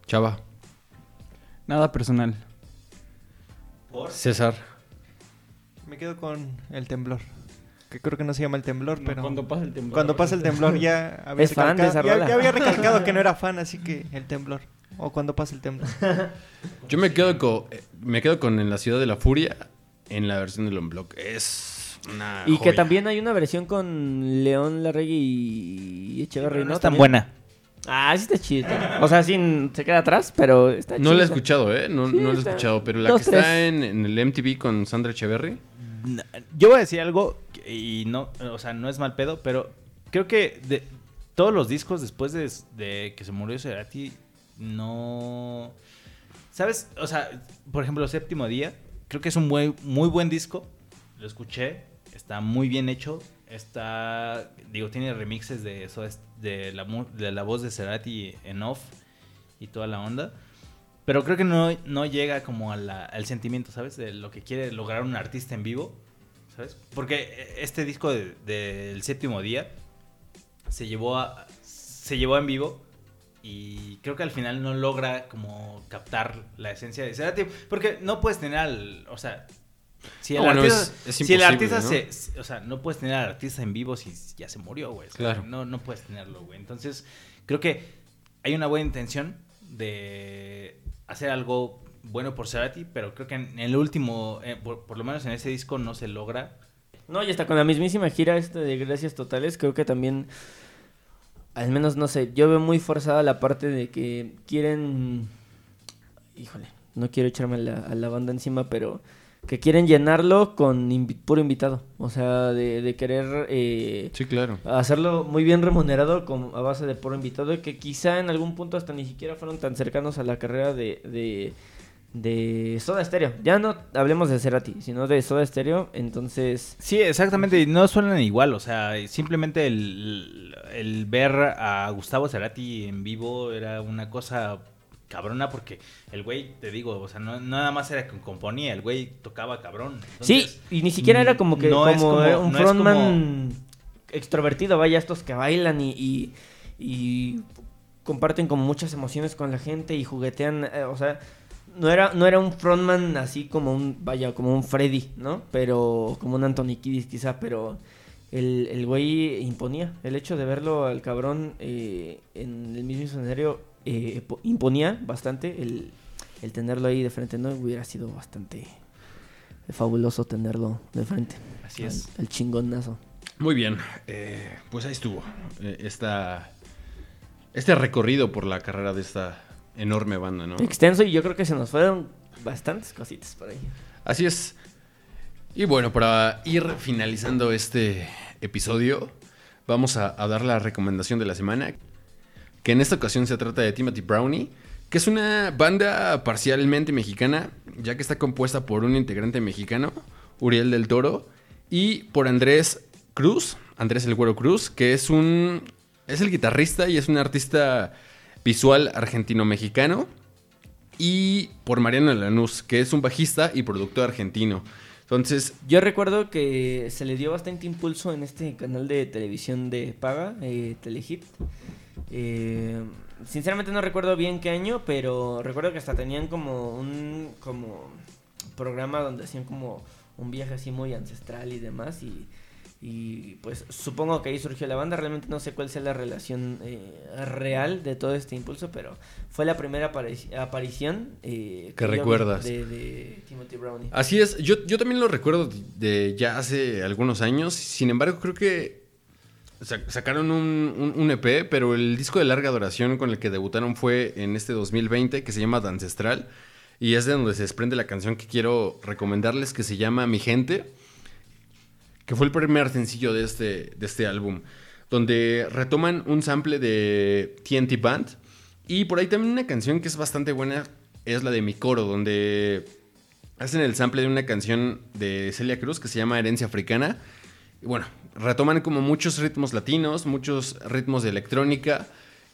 Chava. Nada personal. César. Me quedo con el temblor. Que creo que no se llama el temblor, pero. Cuando pasa el temblor. Cuando pasa el temblor ya había, Es fan de esa ya- rola. ya había recalcado que no era fan, así que el temblor. O cuando pasa el temblor. Yo me quedo con, me quedo con En la Ciudad de la Furia en la versión del Unblock. Es una Y que también hay una versión con León Larregui y Echeverry, ¿no? no es tan buena. Ah, sí está chido. O sea, sí se queda atrás, pero está No la he chida. escuchado, ¿eh? No, Sí, no la he escuchado. Pero la dos, que está en, en el MTV con Sandra Echeverry. Yo voy a decir algo y no, o sea, no es mal pedo, pero creo que de todos los discos después de, que se murió Cerati no ¿Sabes? O sea, por ejemplo, Séptimo Día, creo que es un muy, buen disco. Lo escuché, está muy bien hecho. Está, digo, tiene remixes de eso, es- de la, de la voz de Cerati en off y toda la onda. Pero creo que no, no llega como a la- al sentimiento, ¿sabes? De lo que quiere lograr un artista en vivo, ¿sabes? Porque este disco de- del séptimo día se llevó a, se llevó en vivo y creo que al final no logra como captar la esencia de Cerati. Porque no puedes tener al, o sea... Si el, No, bueno, artista, es- es si el artista ¿no? se, O sea, no puedes tener al artista en vivo si ya se murió, güey. Claro. No, no puedes tenerlo, güey. Entonces, creo que hay una buena intención de hacer algo bueno por Cerati, pero creo que en el último, eh, por, lo menos en ese disco, no se logra. No, y hasta con la mismísima gira esta de Gracias Totales, creo que también, al menos no sé, yo veo muy forzada la parte de que quieren, híjole, no quiero echarme la, a la banda encima, pero que quieren llenarlo con invi- puro invitado, o sea, de, de querer eh, Sí, claro. hacerlo muy bien remunerado con, a base de puro invitado y que quizá en algún punto hasta ni siquiera fueron tan cercanos a la carrera de, de, de Soda Stereo. Ya no hablemos de Cerati, sino de Soda Stereo, entonces... Sí, exactamente, y no suenan igual, o sea, simplemente el, el ver a Gustavo Cerati en vivo era una cosa cabrona porque el güey, te digo, o sea, no, nada más era que componía, el güey tocaba cabrón. Sí, y ni siquiera era como que no es como, como- eh, un no frontman extrovertido, vaya, estos que bailan y, y, y comparten como muchas emociones con la gente y juguetean, eh, o sea, no era, no era un frontman así como un, vaya, como un Freddy, ¿no? Pero como un Anthony Kiddis quizá, pero el, el güey imponía. El hecho de verlo al cabrón eh, en el mismo escenario eh, po- imponía bastante el, el tenerlo ahí de frente, ¿no? Hubiera sido bastante fabuloso tenerlo de frente. Así es. El chingonazo. Muy bien. eh, pues ahí estuvo. eh, esta, este recorrido por la carrera de esta enorme banda, ¿no? Extenso y yo creo que se nos fueron bastantes cositas por ahí. Así es. Y bueno, para ir finalizando este episodio, vamos a, a dar la recomendación de la semana, que en esta ocasión se trata de Timothy Brownie, que es una banda parcialmente mexicana, ya que está compuesta por un integrante mexicano, Uriel del Toro, y por Andrés Cruz, Andrés el Güero Cruz, que es un es el guitarrista y es un artista visual argentino-mexicano y por Mariano Lanús, que es un bajista y productor argentino. Entonces, Yo recuerdo que se le dio bastante impulso en este canal de televisión de paga, eh, Telehit. Eh, sinceramente no recuerdo bien qué año, pero recuerdo que hasta tenían como un como programa donde hacían como un viaje así muy ancestral y demás y, Y pues supongo que ahí surgió la banda. Realmente no sé cuál sea la relación eh, real de todo este impulso, pero fue la primera apari- aparición eh, Que recuerdas. de, de Timothy Brownie. Así es, yo, yo también lo recuerdo de ya hace algunos años. Sin embargo, creo que sacaron un, un- EP, pero el disco de larga duración con el que debutaron fue en este 2020, que se llama Ancestral. Y es de donde se desprende la canción que quiero recomendarles, que se llama Mi Gente, que fue el primer sencillo de este, de este álbum, donde retoman un sample de TNT Band. Y por ahí también una canción que es bastante buena es la de Mi Coro, donde hacen el sample de una canción de Celia Cruz que se llama Herencia Africana. Y bueno, retoman como muchos ritmos latinos, muchos ritmos de electrónica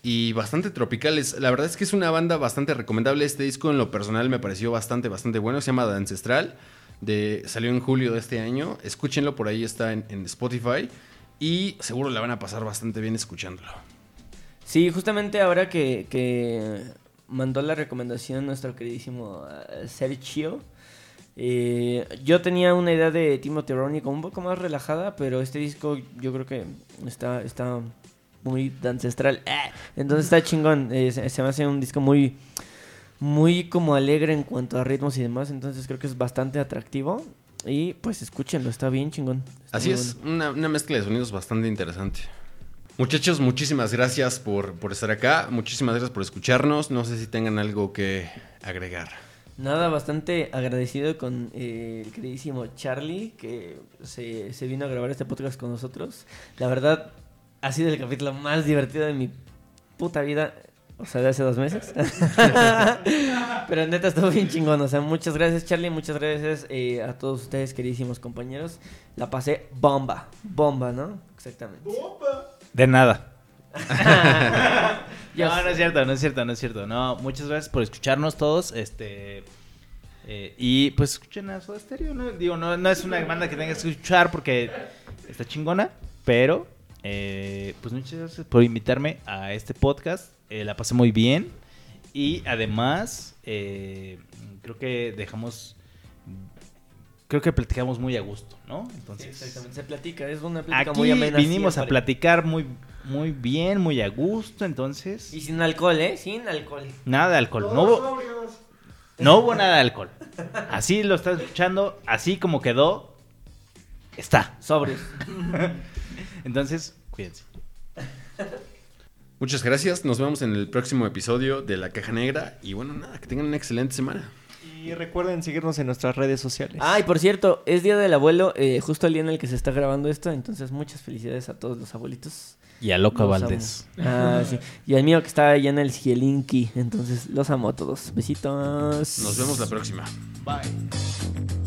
y bastante tropicales. La verdad es que es una banda bastante recomendable. Este disco en lo personal me pareció bastante, bastante bueno. Se llama The Ancestral. De, salió en julio de este año. Escúchenlo, por ahí está en, Spotify. Y seguro la van a pasar bastante bien escuchándolo. Sí, justamente ahora que, que mandó la recomendación nuestro queridísimo eh, Sergio. Eh, yo tenía una idea de Timothy Ronnie como un poco más relajada, pero este disco yo creo que está, está muy ancestral. ¡Ah! Entonces está chingón. eh, se, se me hace un disco muy, muy como alegre en cuanto a ritmos y demás. Entonces creo que es bastante atractivo. Y pues escúchenlo, está bien chingón. Está Así es, bueno. una, una mezcla de sonidos bastante interesante. Muchachos, muchísimas gracias por, por estar acá. Muchísimas gracias por escucharnos. No sé si tengan algo que agregar. Nada, bastante agradecido con eh, el queridísimo Charlie que se, se vino a grabar este podcast con nosotros. La verdad, ha sido el capítulo más divertido de mi puta vida. O sea, de hace dos meses. Pero neta estuvo bien chingón. O sea, muchas gracias Charlie, muchas gracias eh, a todos ustedes, queridísimos compañeros. La pasé bomba. Bomba, ¿no? Exactamente. De nada. Ya no, sé. no es cierto, no es cierto, no es cierto. No, muchas gracias por escucharnos todos. Este. eh, y pues escuchen a Soda Stereo, ¿no? Digo, no, no es una banda que tengas que escuchar porque está chingona, pero eh, pues muchas gracias por invitarme a este podcast. Eh, la pasé muy bien. Y además, creo que dejamos. Creo que platicamos muy a gusto, ¿no? Sí, Entonces. exactamente. Se platica, es una plática Aquí muy amena. vinimos a platicar muy, muy bien, muy a gusto, entonces Y sin alcohol, ¿eh? Sin alcohol. nada de alcohol. No hubo, no hubo nada de alcohol. Así lo estás escuchando, así como quedó, está. Sobrios. Entonces, cuídense. Muchas gracias. Nos vemos en el próximo episodio de La Caja Negra. Y bueno, nada, que tengan una excelente semana. Y recuerden seguirnos en nuestras redes sociales. Ah, y por cierto, es Día del Abuelo, eh, justo el día en el que se está grabando esto, entonces muchas felicidades a todos los abuelitos. Y a Loca Los Valdés. amo. Ah, sí. Y al mío que está allá en el Cielinki, entonces los amo a todos. Besitos. Nos vemos la próxima. Bye.